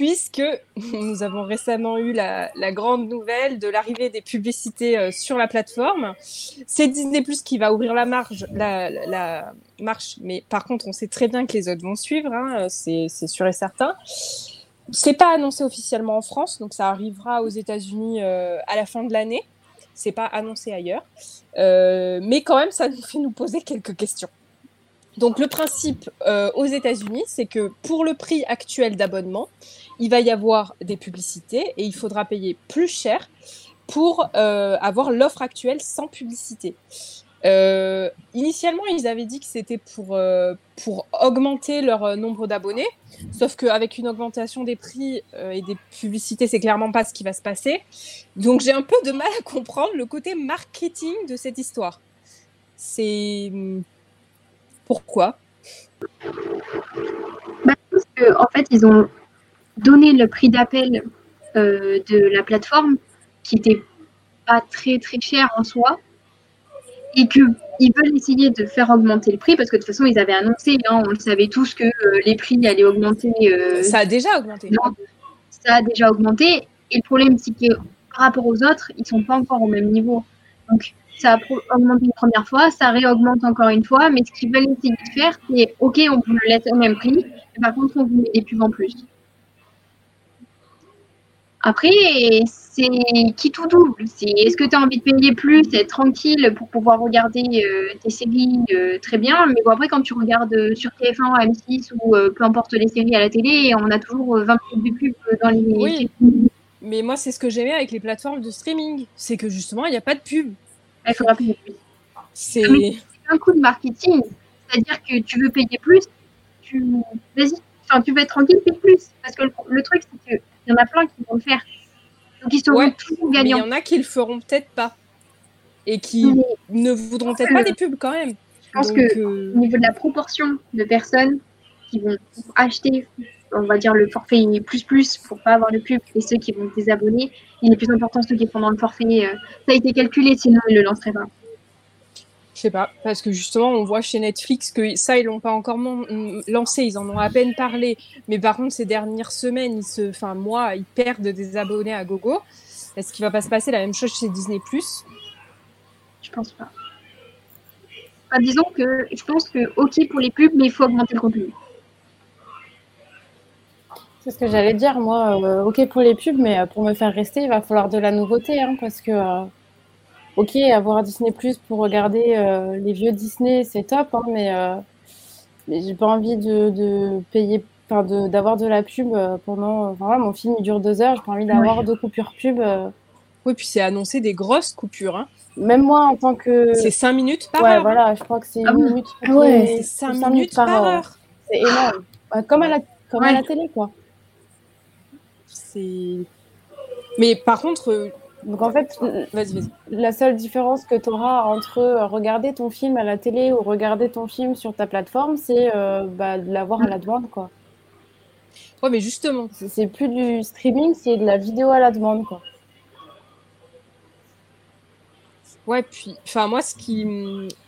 puisque <laughs> nous avons récemment eu la, grande nouvelle de l'arrivée des publicités euh, sur la plateforme. C'est Disney ⁇ qui va ouvrir la marge, la, marche, mais par contre, on sait très bien que les autres vont suivre, hein, c'est c'est sûr et certain. C'est pas annoncé officiellement en France, donc ça arrivera aux États-Unis euh, à la fin de l'année. C'est pas annoncé ailleurs, Euh, mais quand même, ça nous fait nous poser quelques questions. Donc le principe euh, aux États-Unis, c'est que pour le prix actuel d'abonnement, il va y avoir des publicités et il faudra payer plus cher pour euh, avoir l'offre actuelle sans publicité. Euh, initialement, ils avaient dit que c'était pour, augmenter leur nombre d'abonnés, sauf qu'avec une augmentation des prix et des publicités, c'est clairement pas ce qui va se passer. Donc j'ai un peu de mal à comprendre le côté marketing de cette histoire. C'est pourquoi Parce que, en fait, ils ont donné le prix d'appel euh, de la plateforme qui était pas très très cher en soi et que ils veulent essayer de faire augmenter le prix parce que de toute façon ils avaient annoncé, hein, on le savait tous que euh, les prix allaient augmenter. euh, ça a déjà augmenté. non, ça a déjà augmenté et le problème c'est que par rapport aux autres, ils sont pas encore au même niveau. Donc ça a pro- augmenté une première fois, ça réaugmente encore une fois, mais ce qu'ils veulent essayer de faire, c'est ok, on vous le laisse au même prix, mais par contre on vous met des pubs en plus. Après, c'est c'est qui tout double. C'est est-ce que tu as envie de payer plus, être tranquille pour pouvoir regarder euh, tes séries euh, très bien, mais bon après quand tu regardes euh, sur TF1, M6 ou peu importe les séries à la télé, on a toujours 20 minutes de pub dans les. Oui. Mais moi c'est ce que j'aimais avec les plateformes de streaming, c'est que justement il n'y a pas de pub. Il faudra payer plus. C'est un coup de marketing, c'est-à-dire que tu veux payer plus, tu vas-y, enfin tu veux être tranquille, paye plus, parce que le, truc c'est que il y en a plein qui vont le faire. Donc ils seront toujours gagnants. Il y en a qui le feront peut-être pas. Et qui ne voudront peut-être pas des pubs quand même. Je pense que euh, au niveau de la proportion de personnes qui vont acheter, on va dire, le forfait plus plus pour pas avoir de pub et ceux qui vont se désabonner, il est plus important ceux qui font dans le forfait. Euh, ça a été calculé, sinon ils ne le lanceraient pas. Je sais pas, parce que justement, on voit chez Netflix que ça, ils l'ont pas encore lancé, ils en ont à peine parlé. Mais par contre, ces dernières semaines, ils se, enfin, moi, ils perdent des abonnés à gogo. Est-ce qu'il va pas se passer la même chose chez Disney Plus? Je pense pas. disons que je pense que ok pour les pubs, mais il faut augmenter le contenu. C'est ce que j'allais dire, moi. Euh, ok pour les pubs, mais euh, pour me faire rester, il va falloir de la nouveauté, hein, parce que. Euh, ok, avoir Disney Plus pour regarder euh, les vieux Disney, c'est top, hein, mais, euh, mais j'ai pas envie de, de payer, enfin, d'avoir de, la pub pendant. Enfin, mon film il dure deux heures, j'ai pas envie d'avoir deux coupures pub. Oui, puis c'est annoncé des grosses coupures. Hein. Même moi, en tant que. C'est cinq minutes par ouais, heure. voilà, je crois que c'est ah, minute. Ouais, c'est cinq, minutes, par, heure. C'est énorme. comme à la, comme à la télé, quoi. C'est. Mais par contre, donc en fait, la seule différence que tu auras entre regarder ton film à la télé ou regarder ton film sur ta plateforme, c'est euh, bah, de l'avoir à la demande. Quoi. Ouais, mais justement. C'est plus du streaming, c'est de la vidéo à la demande. Quoi. Ouais, puis, enfin, moi, ce qui.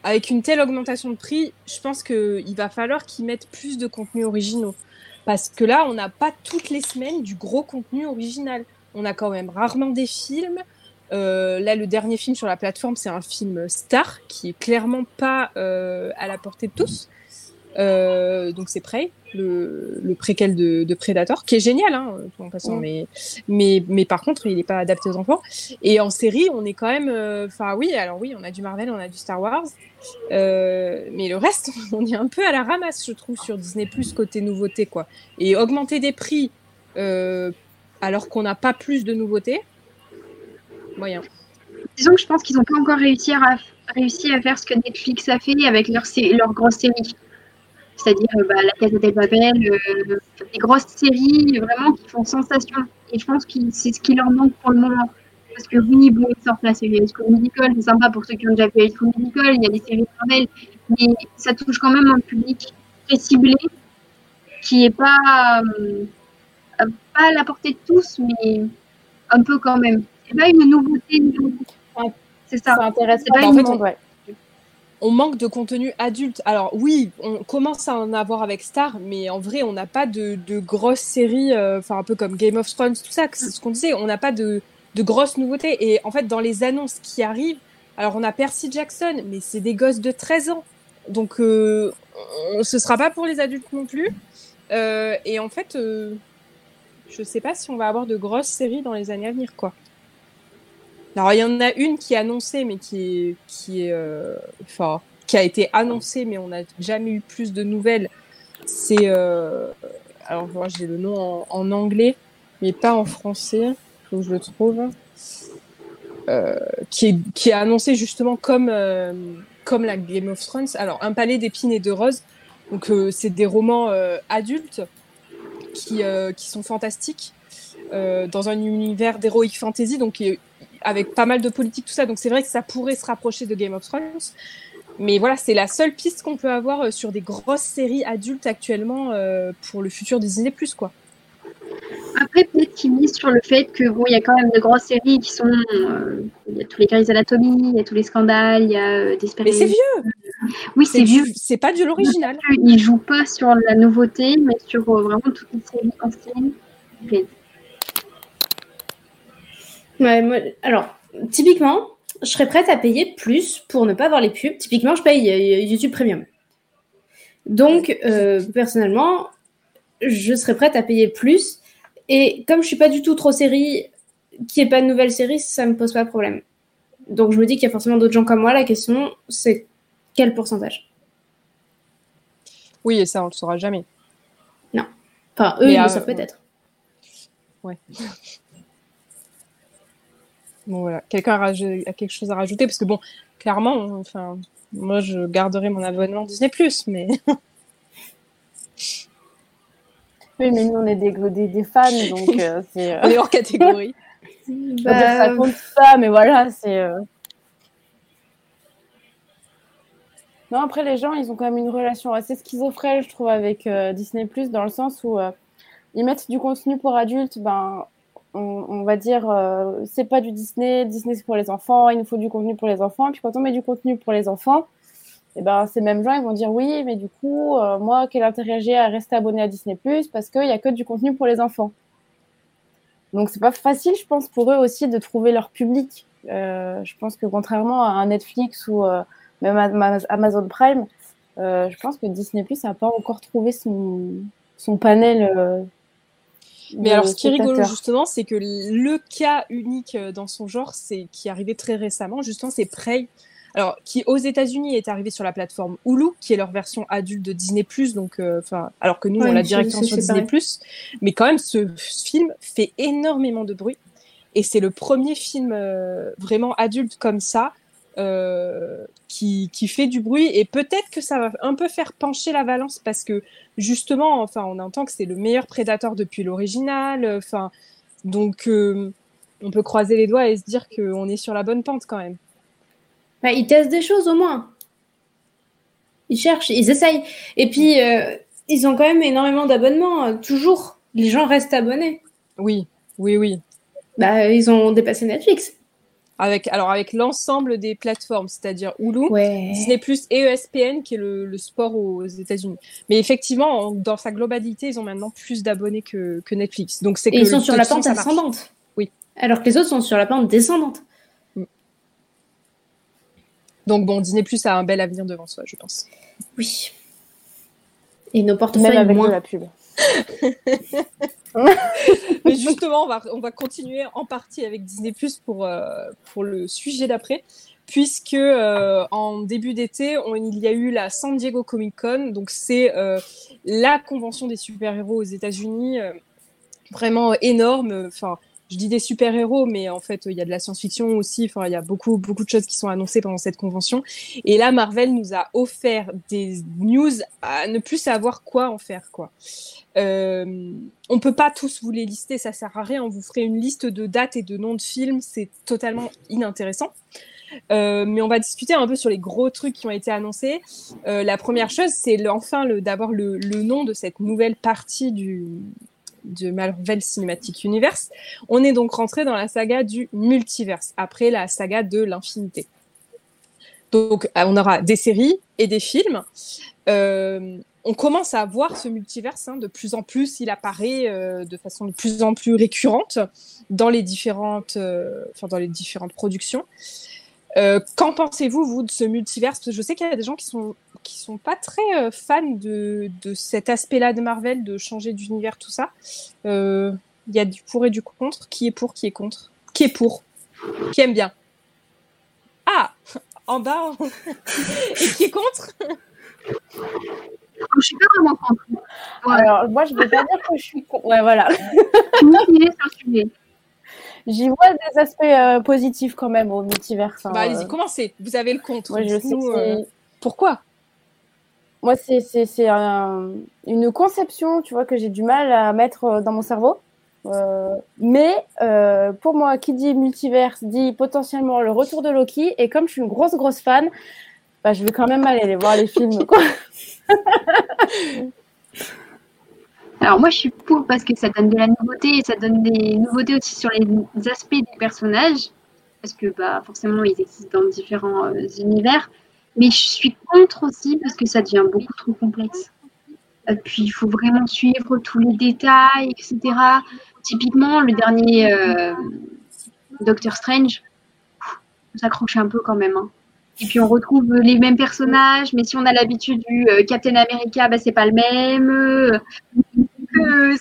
Avec une telle augmentation de prix, je pense qu'il va falloir qu'ils mettent plus de contenus originaux. Parce que là, on n'a pas toutes les semaines du gros contenu original on a quand même rarement des films. Euh, là, le dernier film sur la plateforme, c'est un film star qui est clairement pas euh, à la portée de tous. Euh, donc c'est Prey, le, le préquel de, de, Predator, qui est génial, hein, en passant, mais, mais, mais par contre, il n'est pas adapté aux enfants. Et en série, on est quand même, enfin oui, alors oui, on a du Marvel, on a du Star Wars, mais le reste, <laughs> on est un peu à la ramasse, je trouve, sur Disney côté nouveauté, quoi. Et augmenter des prix alors qu'on n'a pas plus de nouveautés, moyen. Disons que je pense qu'ils n'ont pas encore réussi à, réussi à faire ce que Netflix a fait avec leurs leur grosses séries. C'est-à-dire euh, bah, La Casa des Babel, euh, des grosses séries vraiment qui font sensation. Et je pense que c'est ce qui leur manque pour le moment. Parce que oui, bon, ils sortent la série High School Musical, c'est sympa pour ceux qui ont déjà vu High School Musical, il y a des séries Marvel, mais ça touche quand même un public très ciblé qui n'est pas. Euh, pas à la portée de tous, mais un peu quand même. C'est pas une nouveauté. C'est ça. Ça intéresse pas, en fait, on, manque de contenu adulte. Alors oui, on commence à en avoir avec Star, mais en vrai, on n'a pas de, grosses séries, euh, enfin un peu comme Game of Thrones, tout ça. C'est ce qu'on disait. On n'a pas de, grosses nouveautés. Et en fait, dans les annonces qui arrivent, alors on a Percy Jackson, mais c'est des gosses de 13 ans. Donc euh, ce sera pas pour les adultes non plus. Euh, et en fait, euh, je sais pas si on va avoir de grosses séries dans les années à venir, quoi. Alors, il y en a une qui est annoncée, mais qui est, euh, enfin, qui a été annoncée, mais on n'a jamais eu plus de nouvelles. C'est, euh, alors, moi, j'ai le nom en, anglais, mais pas en français. Faut que je le trouve. Euh, qui est, qui est annoncé justement comme, comme la Game of Thrones. Alors, Un palais d'épines et de roses. Donc, c'est des romans adultes qui, qui sont fantastiques dans un univers d'heroic fantasy, donc avec pas mal de politique, tout ça. Donc c'est vrai que ça pourrait se rapprocher de Game of Thrones. Mais voilà, c'est la seule piste qu'on peut avoir euh, sur des grosses séries adultes actuellement pour le futur Disney+, quoi. Après, peut-être qu'ils misent sur le fait que bon, il y a quand même de grosses séries qui sont, il y a tous les Grey's Anatomy, il y a tous les scandales, il y a des Mais c'est vieux. Oui, c'est vieux. C'est pas de l'original. Ils jouent pas sur la nouveauté, mais sur euh, vraiment toutes les séries anciennes. Alors, typiquement, je serais prête à payer plus pour ne pas avoir les pubs. Typiquement, je paye euh, YouTube Premium. Donc, euh, personnellement, je serais prête à payer plus. Et comme je suis pas du tout trop série, qu'il n'y ait pas de nouvelle série, ça me pose pas de problème. Donc je me dis qu'il y a forcément d'autres gens comme moi. La question, c'est quel pourcentage? Oui, et ça, on le saura jamais. Non. Enfin, eux, Mais, ils euh, le savent peut-être. Ouais. Bon, voilà. Quelqu'un a, quelque chose à rajouter Parce que, bon, clairement, on- enfin, moi, je garderai mon abonnement Disney, mais. <laughs> Oui, mais nous, on est des, des, des fans, donc euh, c'est. euh, <laughs> on est hors catégorie. on va dire ça Bah, compte pas, mais voilà, c'est. euh, Non, après, les gens, ils ont quand même une relation assez schizophrène, je trouve, avec euh, Disney, dans le sens où euh, ils mettent du contenu pour adultes, ben, on, va dire, euh, c'est pas du Disney, Disney c'est pour les enfants, il nous faut du contenu pour les enfants. Puis quand on met du contenu pour les enfants, et ben, ces mêmes gens, ils vont dire oui, mais du coup, euh, moi, quel intérêt j'ai à rester abonné à Disney parce qu'il n'y a que du contenu pour les enfants? Donc, c'est pas facile, je pense, pour eux aussi de trouver leur public. Euh, je pense que contrairement à Netflix ou même Amazon Prime, je pense que Disney Plus n'a pas encore trouvé son panel. Mais alors, ce qui est rigolo, justement, c'est que le cas unique euh, dans son genre, c'est qui est arrivé très récemment, justement, c'est Prey. Alors, qui aux États-Unis est arrivé sur la plateforme Hulu, qui est leur version adulte de Disney+, donc, euh, enfin, alors que nous, Ouais, on l'a directement sur. Disney+. Mais quand même, ce, ce film fait énormément de bruit. Et c'est le premier film euh, vraiment adulte comme ça, euh, qui, qui fait du bruit. Et peut-être que ça va un peu faire pencher la balance, parce que justement, enfin, on entend que c'est le meilleur prédateur depuis l'original. euh, Enfin, donc, euh, on peut croiser les doigts et se dire qu'on est sur la bonne pente quand même. Bah, ils testent des choses au moins. Ils cherchent, ils essayent. Et puis, euh, ils ont quand même énormément d'abonnements. toujours, les gens restent abonnés. Oui, oui, oui. Bah, ils ont dépassé Netflix. Avec, alors, avec l'ensemble des plateformes, c'est-à-dire Hulu, Ouais. Disney Plus et ESPN, qui est le, le sport aux États-Unis. Mais effectivement, en- dans sa globalité, ils ont maintenant plus d'abonnés que, que Netflix. Donc, c'est ils sont sur la pente ascendante. Oui. Alors que les autres sont sur la pente descendante. Donc, bon, Disney Plus a un bel avenir devant soi, je pense. Oui. Et nos Même portefeuilles avec moins. de la pub. <laughs> <laughs> Mais justement, on va, on va continuer en partie avec Disney pour, euh, pour le sujet d'après, puisque euh, en début d'été, il y a eu la San Diego Comic Con, donc c'est euh, la convention des super-héros aux États-Unis, vraiment énorme. Enfin, je dis des super-héros, mais en fait, il y a de la science-fiction aussi. Il y a beaucoup, beaucoup de choses qui sont annoncées pendant cette convention. Et là, Marvel nous a offert des news à ne plus savoir quoi en faire, quoi. Euh, on peut pas tous vous les lister, ça sert à rien. On vous ferait une liste de dates et de noms de films, c'est totalement inintéressant. Euh, mais on va discuter un peu sur les gros trucs qui ont été annoncés. Euh, la première chose, c'est enfin le- d'avoir le, le nom de cette nouvelle partie du de Marvel Cinematic Universe. On est donc rentré dans la saga du multiverse, après la saga de l'infinité. Donc, euh, on aura des séries et des films. Euh, on commence à voir ce multiverse hein, de plus en plus. Il apparaît euh, de façon de plus en plus récurrente dans les différentes, dans les différentes productions. Euh, qu'en pensez-vous, vous, de ce multiverse? Parce que Je sais qu'il y a des gens qui sont qui sont pas très euh, fans de, de cet aspect-là de Marvel, de changer d'univers, tout ça. Euh, Il y a du pour et du contre. Qui est pour, qui est contre? Qui est pour? Qui aime bien? Ah En bas <laughs> Et qui est contre? Je suis pas vraiment contre. Ouais. Alors, moi, je ne vais pas dire que je suis. con- Ouais, voilà. Sur le sujet. J'y vois des aspects euh, positifs quand même au multivers. hein. Bah allez-y, commencez. Vous avez le contre. Moi, je sais que Dites-nous, euh. Pourquoi? Moi, c'est, c'est, c'est un- une conception, tu vois, que j'ai du mal à mettre euh, dans mon cerveau. Euh, mais euh, pour moi, qui dit multiverse dit potentiellement le retour de Loki. Et comme je suis une grosse, grosse fan, bah, je vais quand même aller les voir les films. Quoi. <laughs> Alors moi je suis pour parce que ça donne de la nouveauté et ça donne des nouveautés aussi sur les aspects des personnages parce que bah forcément ils existent dans différents euh, univers mais je suis contre aussi parce que ça devient beaucoup trop complexe. Et puis il faut vraiment suivre tous les détails etc. Typiquement le dernier euh, Doctor Strange on s'accroche un peu quand même. hein. Et puis on retrouve les mêmes personnages, mais si on a l'habitude du euh, Captain America, bah, c'est pas le même.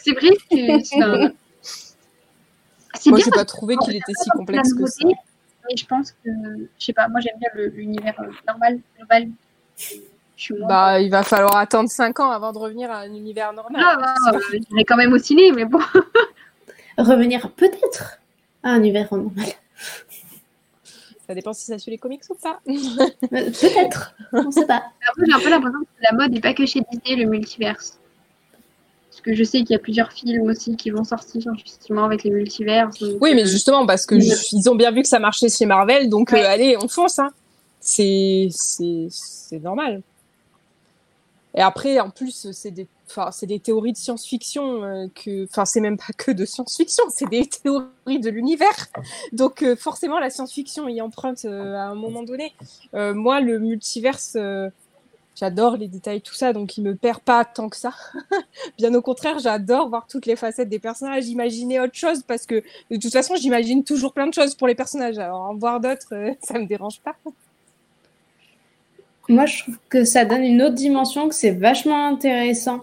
C'est vrai que c'est Moi, bien. j'ai pas trouvé qu'il était si complexe que ça. Mais je pense que, je sais pas, moi j'aime bien le- l'univers euh, normal, global. Je. Bah, il va falloir attendre 5 ans avant de revenir à un univers normal. Ah, bah, euh, j'irai quand même au ciné, mais bon. <laughs> Revenir peut-être à un univers normal. Ça dépend si ça suit les comics ou pas. Euh, Peut-être, on sait pas. Après, j'ai un peu l'impression que la mode n'est pas que chez Disney, le multiverse. Parce que je sais qu'il y a plusieurs films aussi qui vont sortir justement avec les multivers. Oui, mais euh, justement, parce que ils ont bien vu que ça marchait chez Marvel, donc Ouais. euh, allez, on fonce. Hein. C'est normal. Et après, en plus, c'est des, c'est des théories de science-fiction euh, que, enfin, c'est même pas que de science-fiction, c'est des théories de l'univers. Donc, euh, forcément, la science-fiction y emprunte euh, à un moment donné. Moi, le multiverse, j'adore les détails, tout ça, donc il me perd pas tant que ça. <laughs> Bien au contraire, j'adore voir toutes les facettes des personnages, imaginer autre chose parce que de toute façon, j'imagine toujours plein de choses pour les personnages. Alors, en voir d'autres, euh, <laughs> ça me dérange pas. Moi, je trouve que ça donne une autre dimension, que c'est vachement intéressant.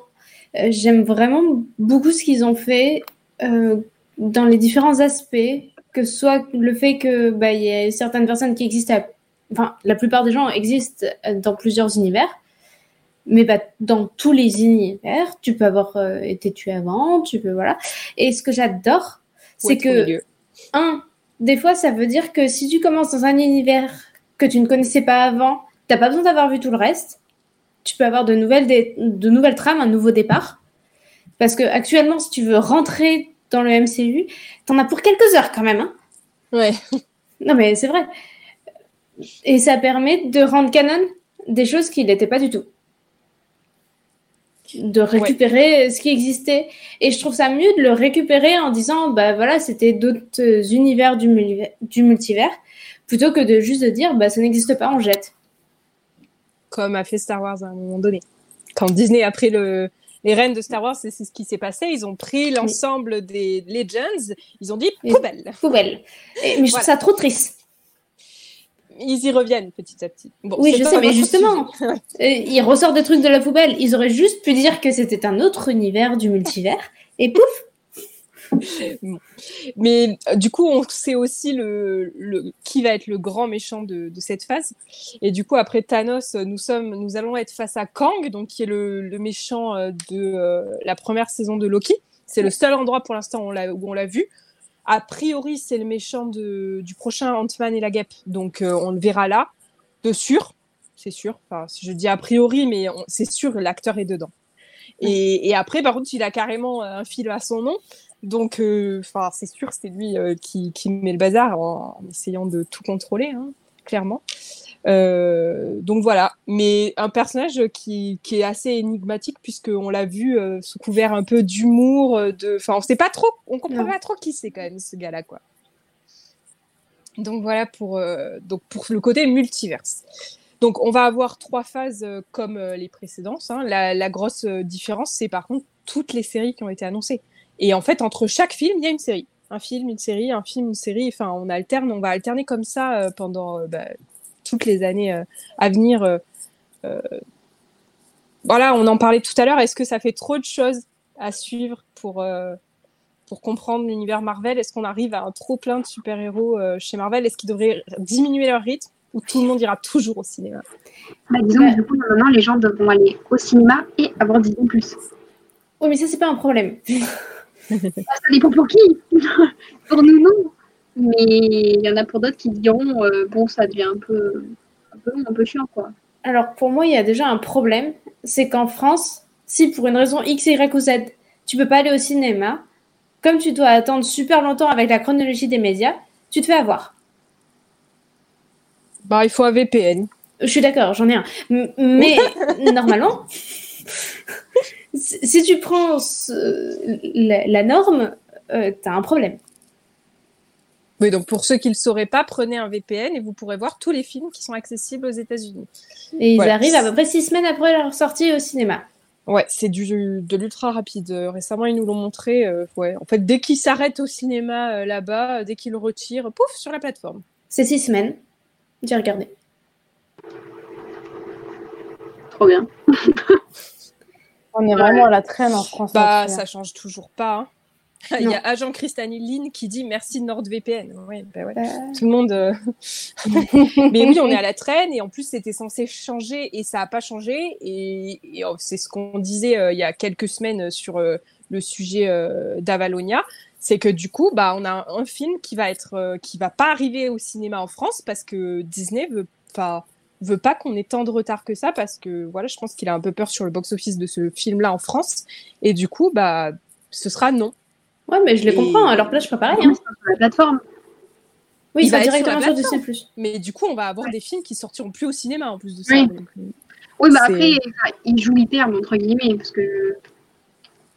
Euh, J'aime vraiment beaucoup ce qu'ils ont fait euh, dans les différents aspects, que ce soit le fait que bah, y a certaines personnes qui existent, à- enfin, la plupart des gens existent euh, dans plusieurs univers, mais bah, dans tous les univers, tu peux avoir euh, été tué avant, tu peux voilà. Et ce que j'adore, c'est que milieu? un, des fois, ça veut dire que si tu commences dans un univers que tu ne connaissais pas avant, t'as pas besoin d'avoir vu tout le reste. Tu peux avoir de nouvelles, dé- de nouvelles trames, un nouveau départ. Parce que actuellement, si tu veux rentrer dans le MCU, t'en as pour quelques heures quand même. hein. Ouais. Non, mais c'est vrai. Et ça permet de rendre canon des choses qui n'étaient pas du tout. De récupérer ce qui existait. Et je trouve ça mieux de le récupérer en disant, bah voilà, c'était d'autres univers du, multivers, plutôt que de juste de dire, bah ça n'existe pas, on jette. Comme a fait Star Wars à un moment donné. Quand Disney a pris le, les rênes de Star Wars, c'est ce qui s'est passé. Ils ont pris l'ensemble des Legends, ils ont dit Et- poubelle. Et- mais je trouve ça trop triste. Ils y reviennent petit à petit. Bon, Oui, je sais, mais justement, <laughs> euh, ils ressortent des trucs de la poubelle. Ils auraient juste pu dire que c'était un autre univers du multivers. Et pouf, Mais euh, du coup, on sait aussi le, le- qui va être le grand méchant de, de cette phase. Et du coup, après Thanos, euh, nous, sommes, nous allons être face à Kang, donc qui est le, le méchant de euh, la première saison de Loki. C'est le seul endroit pour l'instant où on l'a vu. A priori, c'est le méchant de, du prochain Ant-Man et la Guêpe. Donc, euh, on le verra là, de sûr. C'est sûr. Enfin, je dis a priori, mais c'est sûr, l'acteur est dedans. Et, et après, par contre, il a carrément un fil à son nom. Donc, euh, enfin, c'est sûr, c'est lui euh, qui, qui met le bazar en, en essayant de tout contrôler, hein, clairement. Euh, donc voilà, mais un personnage qui, qui est assez énigmatique puisqu'on l'a vu euh, sous couvert un peu d'humour, euh, de, enfin, on sait pas trop, on comprend Non. pas trop qui c'est quand même ce gars-là, quoi. Donc voilà pour, euh, donc pour le côté multiverse. Donc on va avoir trois phases euh, comme euh, les précédentes. hein. La, la grosse différence, c'est par contre toutes les séries qui ont été annoncées. Et en fait, entre chaque film, il y a une série. Un film, une série, un film, une série. Enfin, on alterne, on va alterner comme ça pendant bah, toutes les années euh, à venir. euh, euh. Voilà, on en parlait tout à l'heure. Est-ce que ça fait trop de choses à suivre pour, euh, pour comprendre l'univers Marvel? Est-ce qu'on arrive à un trop plein de super-héros euh, chez Marvel? Est-ce qu'ils devraient diminuer leur rythme ou tout le monde ira toujours au cinéma? Bah, disons Ouais. que du coup, maintenant, les gens devront aller au cinéma et avoir Disney+. Ça oui, mais ça, c'est pas un problème. <laughs> dépend pour qui <laughs> Pour nous, non. Mais il y en a pour d'autres qui diront, euh, bon, ça devient un peu, un peu long, un peu chiant, quoi. Alors, pour moi, il y a déjà un problème. C'est qu'en France, si pour une raison X, Y ou Z, tu peux pas aller au cinéma, comme tu dois attendre super longtemps avec la chronologie des médias, tu te fais avoir. Bah, il faut un VPN. Je suis d'accord, j'en ai un. M- Mais <laughs> normalement, si si tu prends ce- la, la norme, euh, t'as un problème. Oui, donc pour ceux qui ne le sauraient pas, prenez un VPN et vous pourrez voir tous les films qui sont accessibles aux États-Unis. Et ils Voilà. arrivent à peu près six semaines après leur sortie au cinéma. Ouais, c'est du de l'ultra rapide. Récemment, ils nous l'ont montré. euh, ouais, en fait, dès qu'ils s'arrêtent au cinéma euh, là-bas, euh, dès qu'ils le retirent, pouf, sur la plateforme. C'est six semaines. J'ai regardé. Trop bien. On est vraiment à la traîne en France. Bah, ça change toujours pas. hein. Il y a agent Lynn qui dit merci NordVPN. Ouais, bah ouais. Euh, Tout le monde. euh, <laughs> Mais oui, on est à la traîne et en plus c'était censé changer et ça n'a pas changé. Et, et, oh, c'est ce qu'on disait euh, il y a quelques semaines sur le sujet d'Avalonia. C'est que du coup, bah, on a un, un film qui va être, qui va pas arriver au cinéma en France parce que Disney veut, enfin, veut pas qu'on ait tant de retard que ça parce que voilà, je pense qu'il a un peu peur sur le box-office de ce film-là en France. Et du coup, bah, ce sera non. Ouais, mais je les Et- comprends. À leur place, je ferais pareil. Sur Hein. la plateforme. Oui, Il ça va directement sur. Disney+. Mais du coup, on va avoir des films qui sortiront plus au cinéma en plus de ça. Oui. Donc, euh, Oui, bah après, ils jouent les termes, entre guillemets, parce que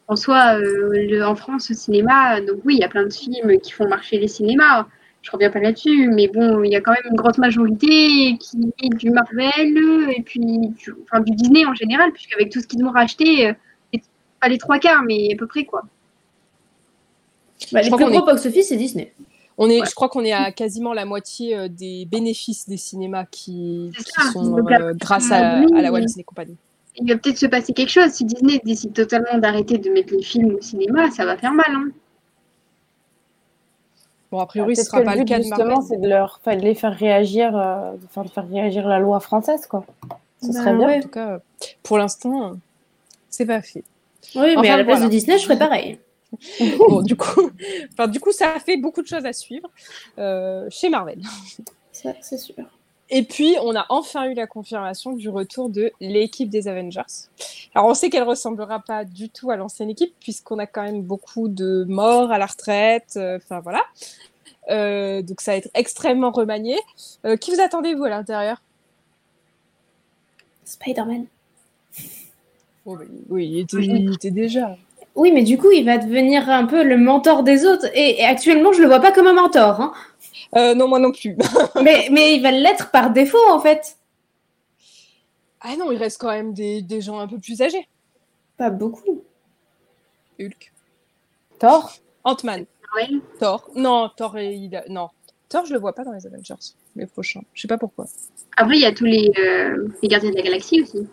en soi, euh, le- en France, au cinéma, donc oui, il y a plein de films qui font marcher les cinémas. Je reviens pas là-dessus, mais bon, il y a quand même une grosse majorité qui est du Marvel et puis du, enfin, du Disney en général, puisqu'avec tout ce qu'ils ont racheté, euh, c'est pas les trois quarts, mais à peu près quoi. Bah, Je les crois plus qu'on gros box-office, c'est Disney. On est, Ouais. Je crois qu'on est à quasiment la moitié euh, des bénéfices des cinémas qui, C'est qui ça, sont euh, grâce à, oui. à la Walt Disney Company. Il va peut-être se passer quelque chose. Si Disney décide totalement d'arrêter de mettre les films au cinéma, ça va faire mal. Hein. Bon, a priori, ce Peut-être sera que pas le le but, cas de justement, c'est de leur enfin, de les faire réagir, euh, de faire, de faire réagir la loi française, quoi. Ce Bah, serait bien. ouais. En tout cas, pour l'instant, euh, c'est pas fait. Oui, mais à la place voilà. de Disney, je ferais pareil. <laughs> bon, du coup, enfin, du coup, ça a fait beaucoup de choses à suivre euh, chez Marvel. Ça, c'est sûr. Et puis, on a enfin eu la confirmation du retour de l'équipe des Avengers. Alors, on sait qu'elle ressemblera pas du tout à l'ancienne équipe, puisqu'on a quand même beaucoup de morts à la retraite. euh, Enfin, voilà. Euh, donc, ça va être extrêmement remanié. Qui vous attendez, vous, à l'intérieur? Spider-Man. Oh, Oui, il était, il était déjà. Oui, mais du coup, il va devenir un peu le mentor des autres. Et, et actuellement, je le vois pas comme un mentor. Hein. Euh, non, moi non plus. <laughs> mais, mais il va l'être par défaut, en fait. ah non, il reste quand même des, des gens un peu plus âgés. Pas beaucoup. Hulk. Thor Ant-Man. Thor. Non, Thor, il a... non. Thor, je le vois pas dans les Avengers, les prochains. Je sais pas pourquoi. Après, il y a tous les, euh, les gardiens de la galaxie aussi.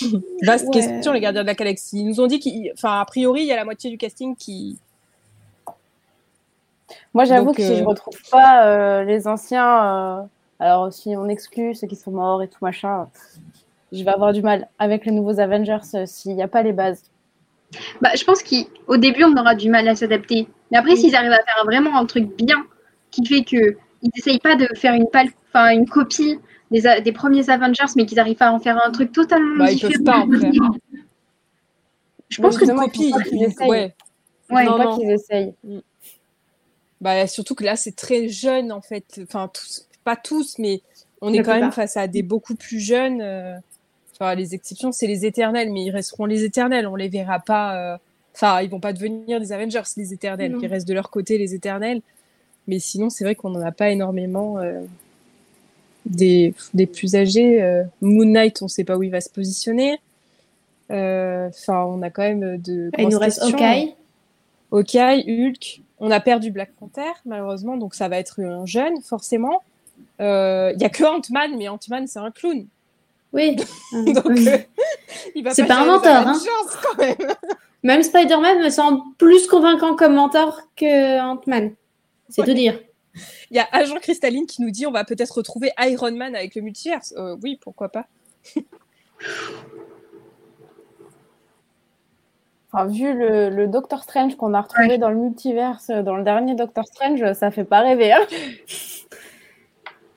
<laughs> Vaste Ouais. question, les gardiens de la galaxie. Ils nous ont dit qu'il. Enfin, a priori, il y a la moitié du casting qui. Moi, j'avoue Donc, que si euh, je retrouve pas euh, les anciens, euh, alors si on exclut ceux qui sont morts et tout machin, je vais avoir du mal avec les nouveaux Avengers euh, s'il n'y a pas les bases. Bah, je pense qu'au début, on aura du mal à s'adapter. Mais après, Oui. s'ils arrivent à faire vraiment un truc bien, qui fait que ils n'essayent pas de faire une copie des, premiers Avengers, mais qu'ils arrivent à en faire un truc totalement Bah, ils différent. peuvent pas en faire. Je pense que copie. qu'ils essayent. Ouais. Ouais. Non, pas qu'ils essayent. Bah, surtout que là, c'est très jeune, en fait. Enfin, tous, pas tous, mais on est quand même face à des beaucoup plus jeunes. euh, Enfin, les exceptions, c'est les éternels, mais ils resteront les éternels. On les verra pas. euh, Enfin, ils vont pas devenir des Avengers, les éternels. Non. Ils restent de leur côté, les éternels. Mais sinon, c'est vrai qu'on n'en a pas énormément. euh, Des, des plus âgés. euh, Moon Knight, on sait pas où il va se positionner. Euh, Enfin, on a quand même de. Il nous reste. Hawkeye. Hawkeye, Hulk. On a perdu Black Panther, malheureusement, donc ça va être un jeune, forcément. Il y a que Ant-Man, mais Ant-Man, c'est un clown. Oui. <laughs> Donc, Oui. euh, <laughs> il va C'est pas pas un mentor, hein. Avengers, quand même. Même Spider-Man me semble plus convaincant comme mentor que Ant-Man. C'est Ouais. de dire. Il y a Agent Cristalline qui nous dit on va peut-être retrouver Iron Man avec le multiverse. Euh, oui, pourquoi pas. Enfin, vu le, le Doctor Strange qu'on a retrouvé dans le multiverse, euh, dans le dernier Doctor Strange, ça fait pas rêver. Hein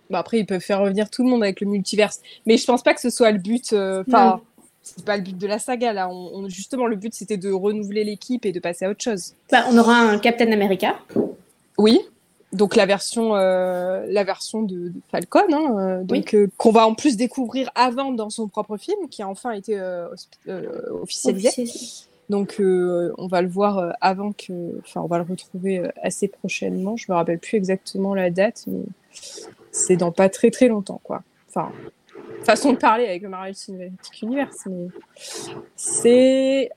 Bah, après, ils peuvent faire revenir tout le monde avec le multiverse. Mais je pense pas que ce soit le but. euh, Enfin, c'est pas le but de la saga, là. On, on- justement, le but, c'était de renouveler l'équipe et de passer à autre chose. Bah, on aura un Captain America. Oui. Donc la version, euh, la version de, de Falcon, hein, euh, Oui. donc euh, qu'on va en plus découvrir avant dans son propre film, qui a enfin été euh, officialisé. Donc on va le voir avant que, enfin on va le retrouver assez prochainement. Je me rappelle plus exactement la date, mais c'est dans pas très très longtemps, quoi. Enfin, façon de parler avec le Marvel Cinematic Universe, mais c'est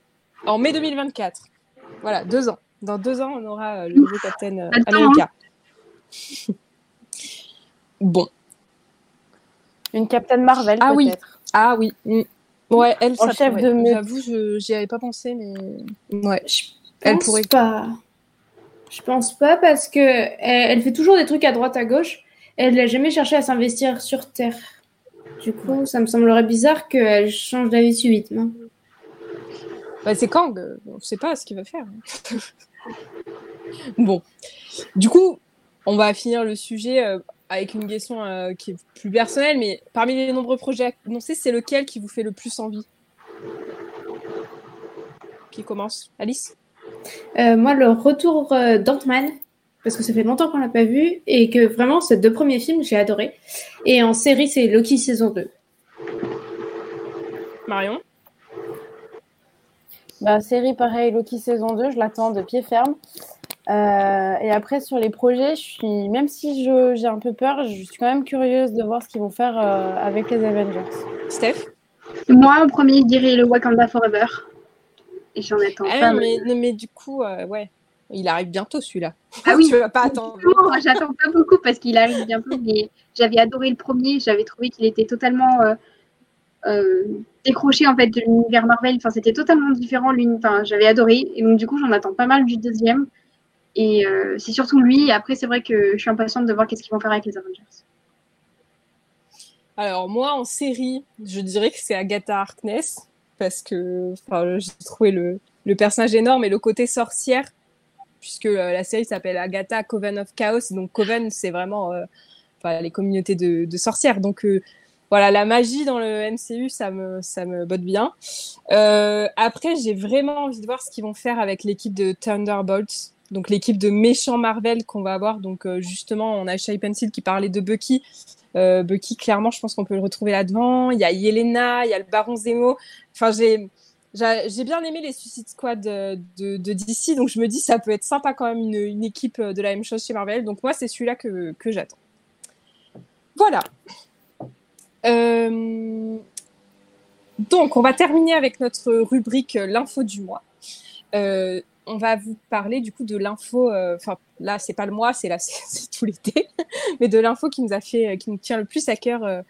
en mai 2024. Voilà, deux ans. Dans deux ans, on aura le nouveau Captain Attends, America. <laughs> Bon. Une Captain Marvel, Ah oui. Ah oui. mm. Ouais, elle, En ça chef pourrait. de meute. J'avoue, je j'y avais pas pensé, mais ouais. Je Elle pense pourrait. pas. Je pense pas parce que elle, elle fait toujours des trucs à droite à gauche. Elle n'a jamais cherché à s'investir sur Terre. Du coup, ça me semblerait bizarre qu'elle change d'avis subitement. Bah, c'est Kang, euh, on ne sait pas ce qu'il va faire. <laughs> bon, du coup, on va finir le sujet euh, avec une question euh, qui est plus personnelle, mais parmi les nombreux projets annoncés, c'est lequel qui vous fait le plus envie? Qui commence? Alice? Euh, moi, le retour euh, d'Ant-Man, parce que ça fait longtemps qu'on l'a pas vu, et que vraiment, ces deux premiers films, j'ai adoré. Et en série, c'est Loki saison 2. Marion? Bah, série pareil, Loki saison 2, je l'attends de pied ferme. Euh, et après, sur les projets, je suis, même si je- j'ai un peu peur, je suis quand même curieuse de voir ce qu'ils vont faire euh, avec les Avengers. Steph? Moi, en premier, je dirais le Wakanda Forever. Et j'en attends Ah pas mais, du coup, euh, ouais, il arrive bientôt celui-là. Ah <laughs> oui. tu vas pas attendre. <laughs> J'attends pas beaucoup parce qu'il arrive bientôt, mais j'avais adoré le premier. J'avais trouvé qu'il était totalement euh, euh, décroché en fait de l'univers Marvel. Enfin, c'était totalement différent. Enfin, j'avais adoré et donc du coup, j'en attends pas mal du deuxième. Et euh, c'est surtout lui. Après, c'est vrai que je suis impatiente de voir qu'est-ce qu'ils vont faire avec les Avengers. Alors moi, en série, je dirais que c'est Agatha Harkness, parce que j'ai trouvé le, le personnage énorme et le côté sorcière, puisque euh, la série s'appelle Agatha Coven of Chaos, donc Coven, c'est vraiment euh, les communautés de, sorcières. Donc voilà, la magie dans le MCU, ça me, ça me botte bien. Après, j'ai vraiment envie de voir ce qu'ils vont faire avec l'équipe de Thunderbolts, donc l'équipe de méchants Marvel qu'on va avoir. Donc euh, justement, on a Shai Pencil qui parlait de Bucky. Euh, Bucky, clairement, je pense qu'on peut le retrouver là-devant. Il y a Yelena, il y a le Baron Zemo. Enfin, j'ai bien aimé les Suicide Squad de, de, DC, donc je me dis ça peut être sympa quand même une, équipe de la même chose chez Marvel. Donc moi, c'est celui-là que, j'attends. Voilà. Euh, Donc, on va terminer avec notre rubrique euh, l'info du mois. Euh, on va vous parler du coup de l'info. euh, Enfin, là, c'est pas le mois, c'est là, <laughs> tout l'été, mais de l'info qui nous a fait, euh, qui nous tient le plus à cœur euh,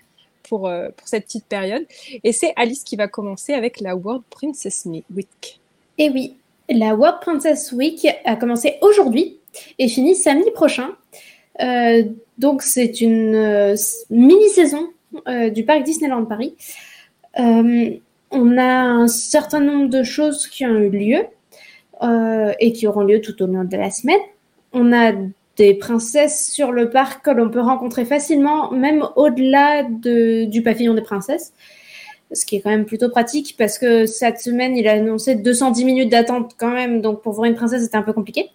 pour pour cette petite période. Et c'est Alice qui va commencer avec la World Princess Week. Et oui, la World Princess Week a commencé aujourd'hui et finit samedi prochain. Donc c'est une mini-saison du parc Disneyland Paris. On a un certain nombre de choses qui ont eu lieu euh, et qui auront lieu tout au long de la semaine. On a des princesses sur le parc que l'on peut rencontrer facilement, même au-delà de- du pavillon des princesses ce qui est quand même plutôt pratique parce que cette semaine, il a annoncé 210 minutes d'attente quand même, donc pour voir une princesse, c'était un peu compliqué.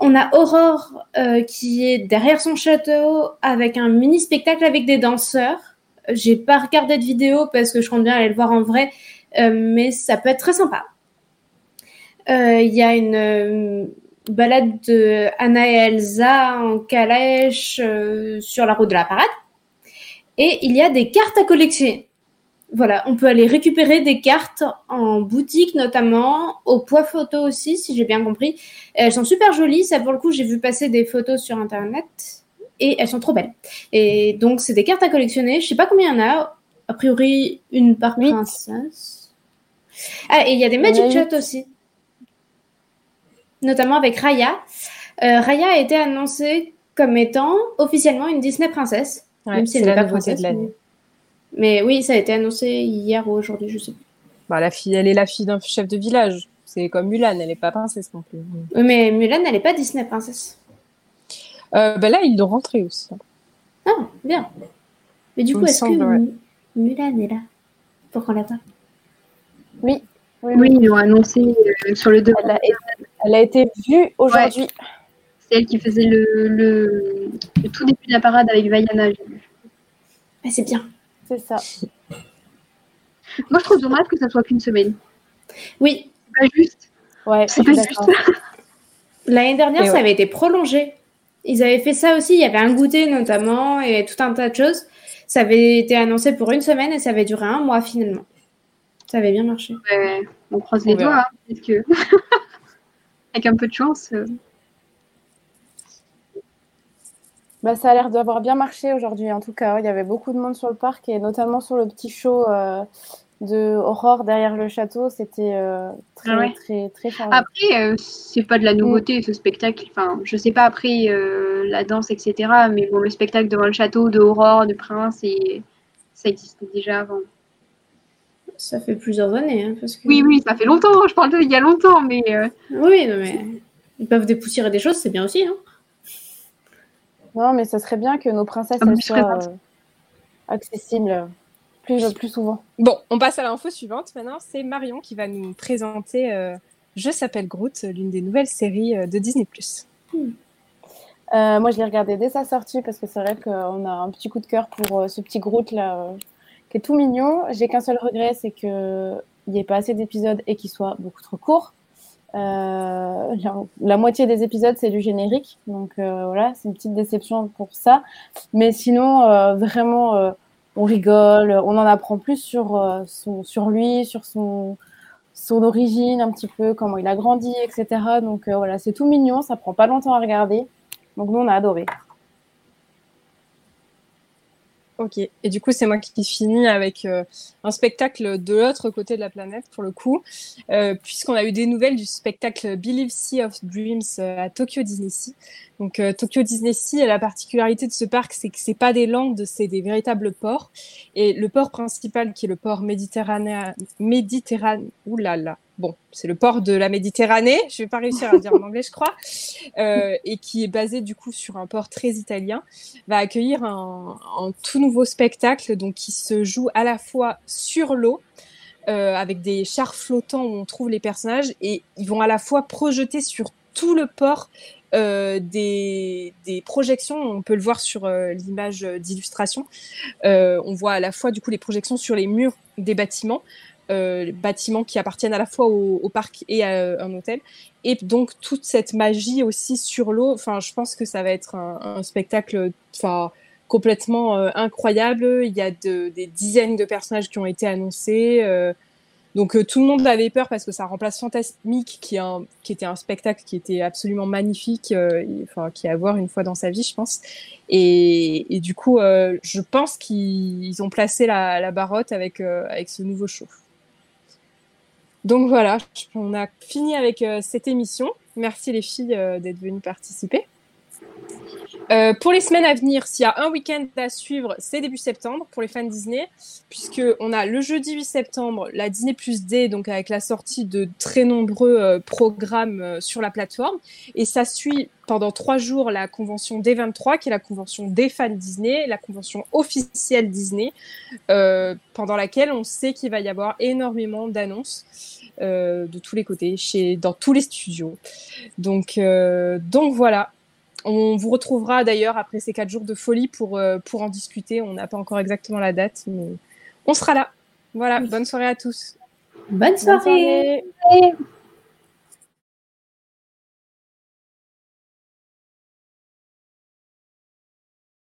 On a Aurore euh, qui est derrière son château avec un mini spectacle avec des danseurs. J'ai pas regardé de vidéo parce que je compte bien aller le voir en vrai, euh, mais ça peut être très sympa. Euh, Il y a une euh, balade de Anna et Elsa en calèche euh, sur la route de la parade. Et il y a des cartes à collectionner. Voilà, on peut aller récupérer des cartes en boutique notamment, au poids photo aussi, si j'ai bien compris. Elles sont super jolies, ça pour le coup, j'ai vu passer des photos sur internet et elles sont trop belles. Et donc, c'est des cartes à collectionner, je sais pas combien il y en a, a priori une par princesse. Ah, et il y a des Magic huit. Shot aussi, notamment avec Raya. Euh, Raya a été annoncée comme étant officiellement une Disney princesse. même si elle c'est n'est la pas princesse. de l'année. Mais... mais oui, ça a été annoncé hier ou aujourd'hui, je sais plus. Bah, la fille, elle est la fille d'un chef de village. C'est comme Mulan, elle est pas princesse non plus. Oui, Mais Mulan, elle n'est pas Disney princesse. Euh, bah là, ils l'ont rentré aussi. Ah, bien. Mais du Il coup, est-ce que ouais. Mulan est là? Pour qu'on la voit Oui, oui, Oui, ils l'ont annoncé euh, sur le devant. Elle a, elle a été vue aujourd'hui. C'est elle qui faisait le, le, le tout début de la parade avec Vaiana. Ah, C'est bien. C'est ça. Moi, je trouve dommage que ça soit qu'une semaine. Oui, C'est pas juste. Ouais, C'est pas d'accord. <laughs> l'année dernière, ça avait été prolongé. Ils avaient fait ça aussi. Il y avait un goûter notamment et tout un tas de choses. Ça avait été annoncé pour une semaine et ça avait duré un mois finalement. Ça avait bien marché. Ouais, on croise les doigts. hein, parce que <laughs> avec un peu de chance. euh, Bah, ça a l'air d'avoir bien marché aujourd'hui. En tout cas, il y avait beaucoup de monde sur le parc et notamment sur le petit show euh, de Aurore derrière le château, c'était euh, très, Ah ouais. très, très, chargé. Après, euh, c'est pas de la nouveauté ce spectacle. Enfin, je sais pas après la danse, etc. Mais bon, le spectacle devant le château de Aurore, de Prince, et ça existait déjà avant. Ça fait plusieurs années. Hein, parce que... Oui, oui, ça fait longtemps. Je parle de il y a longtemps, mais euh, Oui, non, mais ils peuvent dépoussiérer des choses, c'est bien aussi. Hein. Non, mais ça serait bien que nos princesses Ah, elles soient euh, accessibles plus, plus souvent. Bon, on passe à l'info suivante maintenant. C'est Marion qui va nous présenter euh, Je s'appelle Groot, l'une des nouvelles séries euh, de Disney+. Euh, moi, je l'ai regardé dès sa sortie parce que c'est vrai qu'on a un petit coup de cœur pour euh, ce petit Groot là, euh, qui tout mignon. J'ai qu'un seul regret, c'est qu'il n'y ait pas assez d'épisodes et qu'il soit beaucoup trop court. Euh, la, moitié des épisodes, c'est du générique, donc euh, voilà, c'est une petite déception pour ça. Mais sinon, euh, vraiment, on rigole, on en apprend plus sur, son, sur lui, sur son, son origine, un petit peu, comment il a grandi, etc. Donc voilà, c'est tout mignon, ça prend pas longtemps à regarder. Donc nous, on a adoré. Ok, et du coup, c'est moi qui finis avec euh, un spectacle de l'autre côté de la planète, pour le coup, euh, puisqu'on a eu des nouvelles du spectacle Believe Sea of Dreams euh, à Tokyo Disney Sea. Donc, Tokyo Disney Sea, la particularité de ce parc, c'est que c'est pas des landes, c'est des véritables ports. Et le port principal, qui est le port méditerranéen, méditerranéen, oulala, bon, c'est le port de la Méditerranée, je vais pas réussir à le dire en anglais, je crois, euh, et qui est basé du coup sur un port très italien va accueillir un, tout nouveau spectacle donc qui se joue à la fois sur l'eau euh, avec des chars flottants où on trouve les personnages et ils vont à la fois projeter sur tout le port euh, des, projections, on peut le voir sur l'image d'illustration. On voit à la fois du coup les projections sur les murs des bâtiments, euh, bâtiments qui appartiennent à la fois au, au parc et à un hôtel, et donc toute cette magie aussi sur l'eau. Enfin, je pense que ça va être un, un spectacle, enfin complètement euh, incroyable. Il y a de, des dizaines de personnages qui ont été annoncés. euh, donc euh, tout le monde avait peur parce que ça remplace Fantasmique, qui, est un, qui était un spectacle qui était absolument magnifique, euh, enfin qui est à voir une fois dans sa vie, je pense. Et, et du coup, euh, je pense qu'ils ont placé la, la barotte avec, euh, avec ce nouveau show. Donc voilà, on a fini avec euh, cette émission. Merci les filles euh, d'être venues participer. Euh, pour les semaines à venir, s'il y a un week-end à suivre, c'est début septembre pour les fans Disney, puisque on a le jeudi 8 septembre la Disney Plus Day, donc avec la sortie de très nombreux euh, programmes euh, sur la plateforme, et ça suit pendant trois jours la convention D23, qui est la convention des fans Disney, la convention officielle Disney, pendant laquelle on sait qu'il va y avoir énormément d'annonces de tous les côtés, chez, dans tous les studios. Donc, donc voilà. On vous retrouvera d'ailleurs après ces quatre jours de folie pour, euh, pour en discuter. On n'a pas encore exactement la date, mais on sera là. Voilà, bonne soirée à tous. Bonne soirée.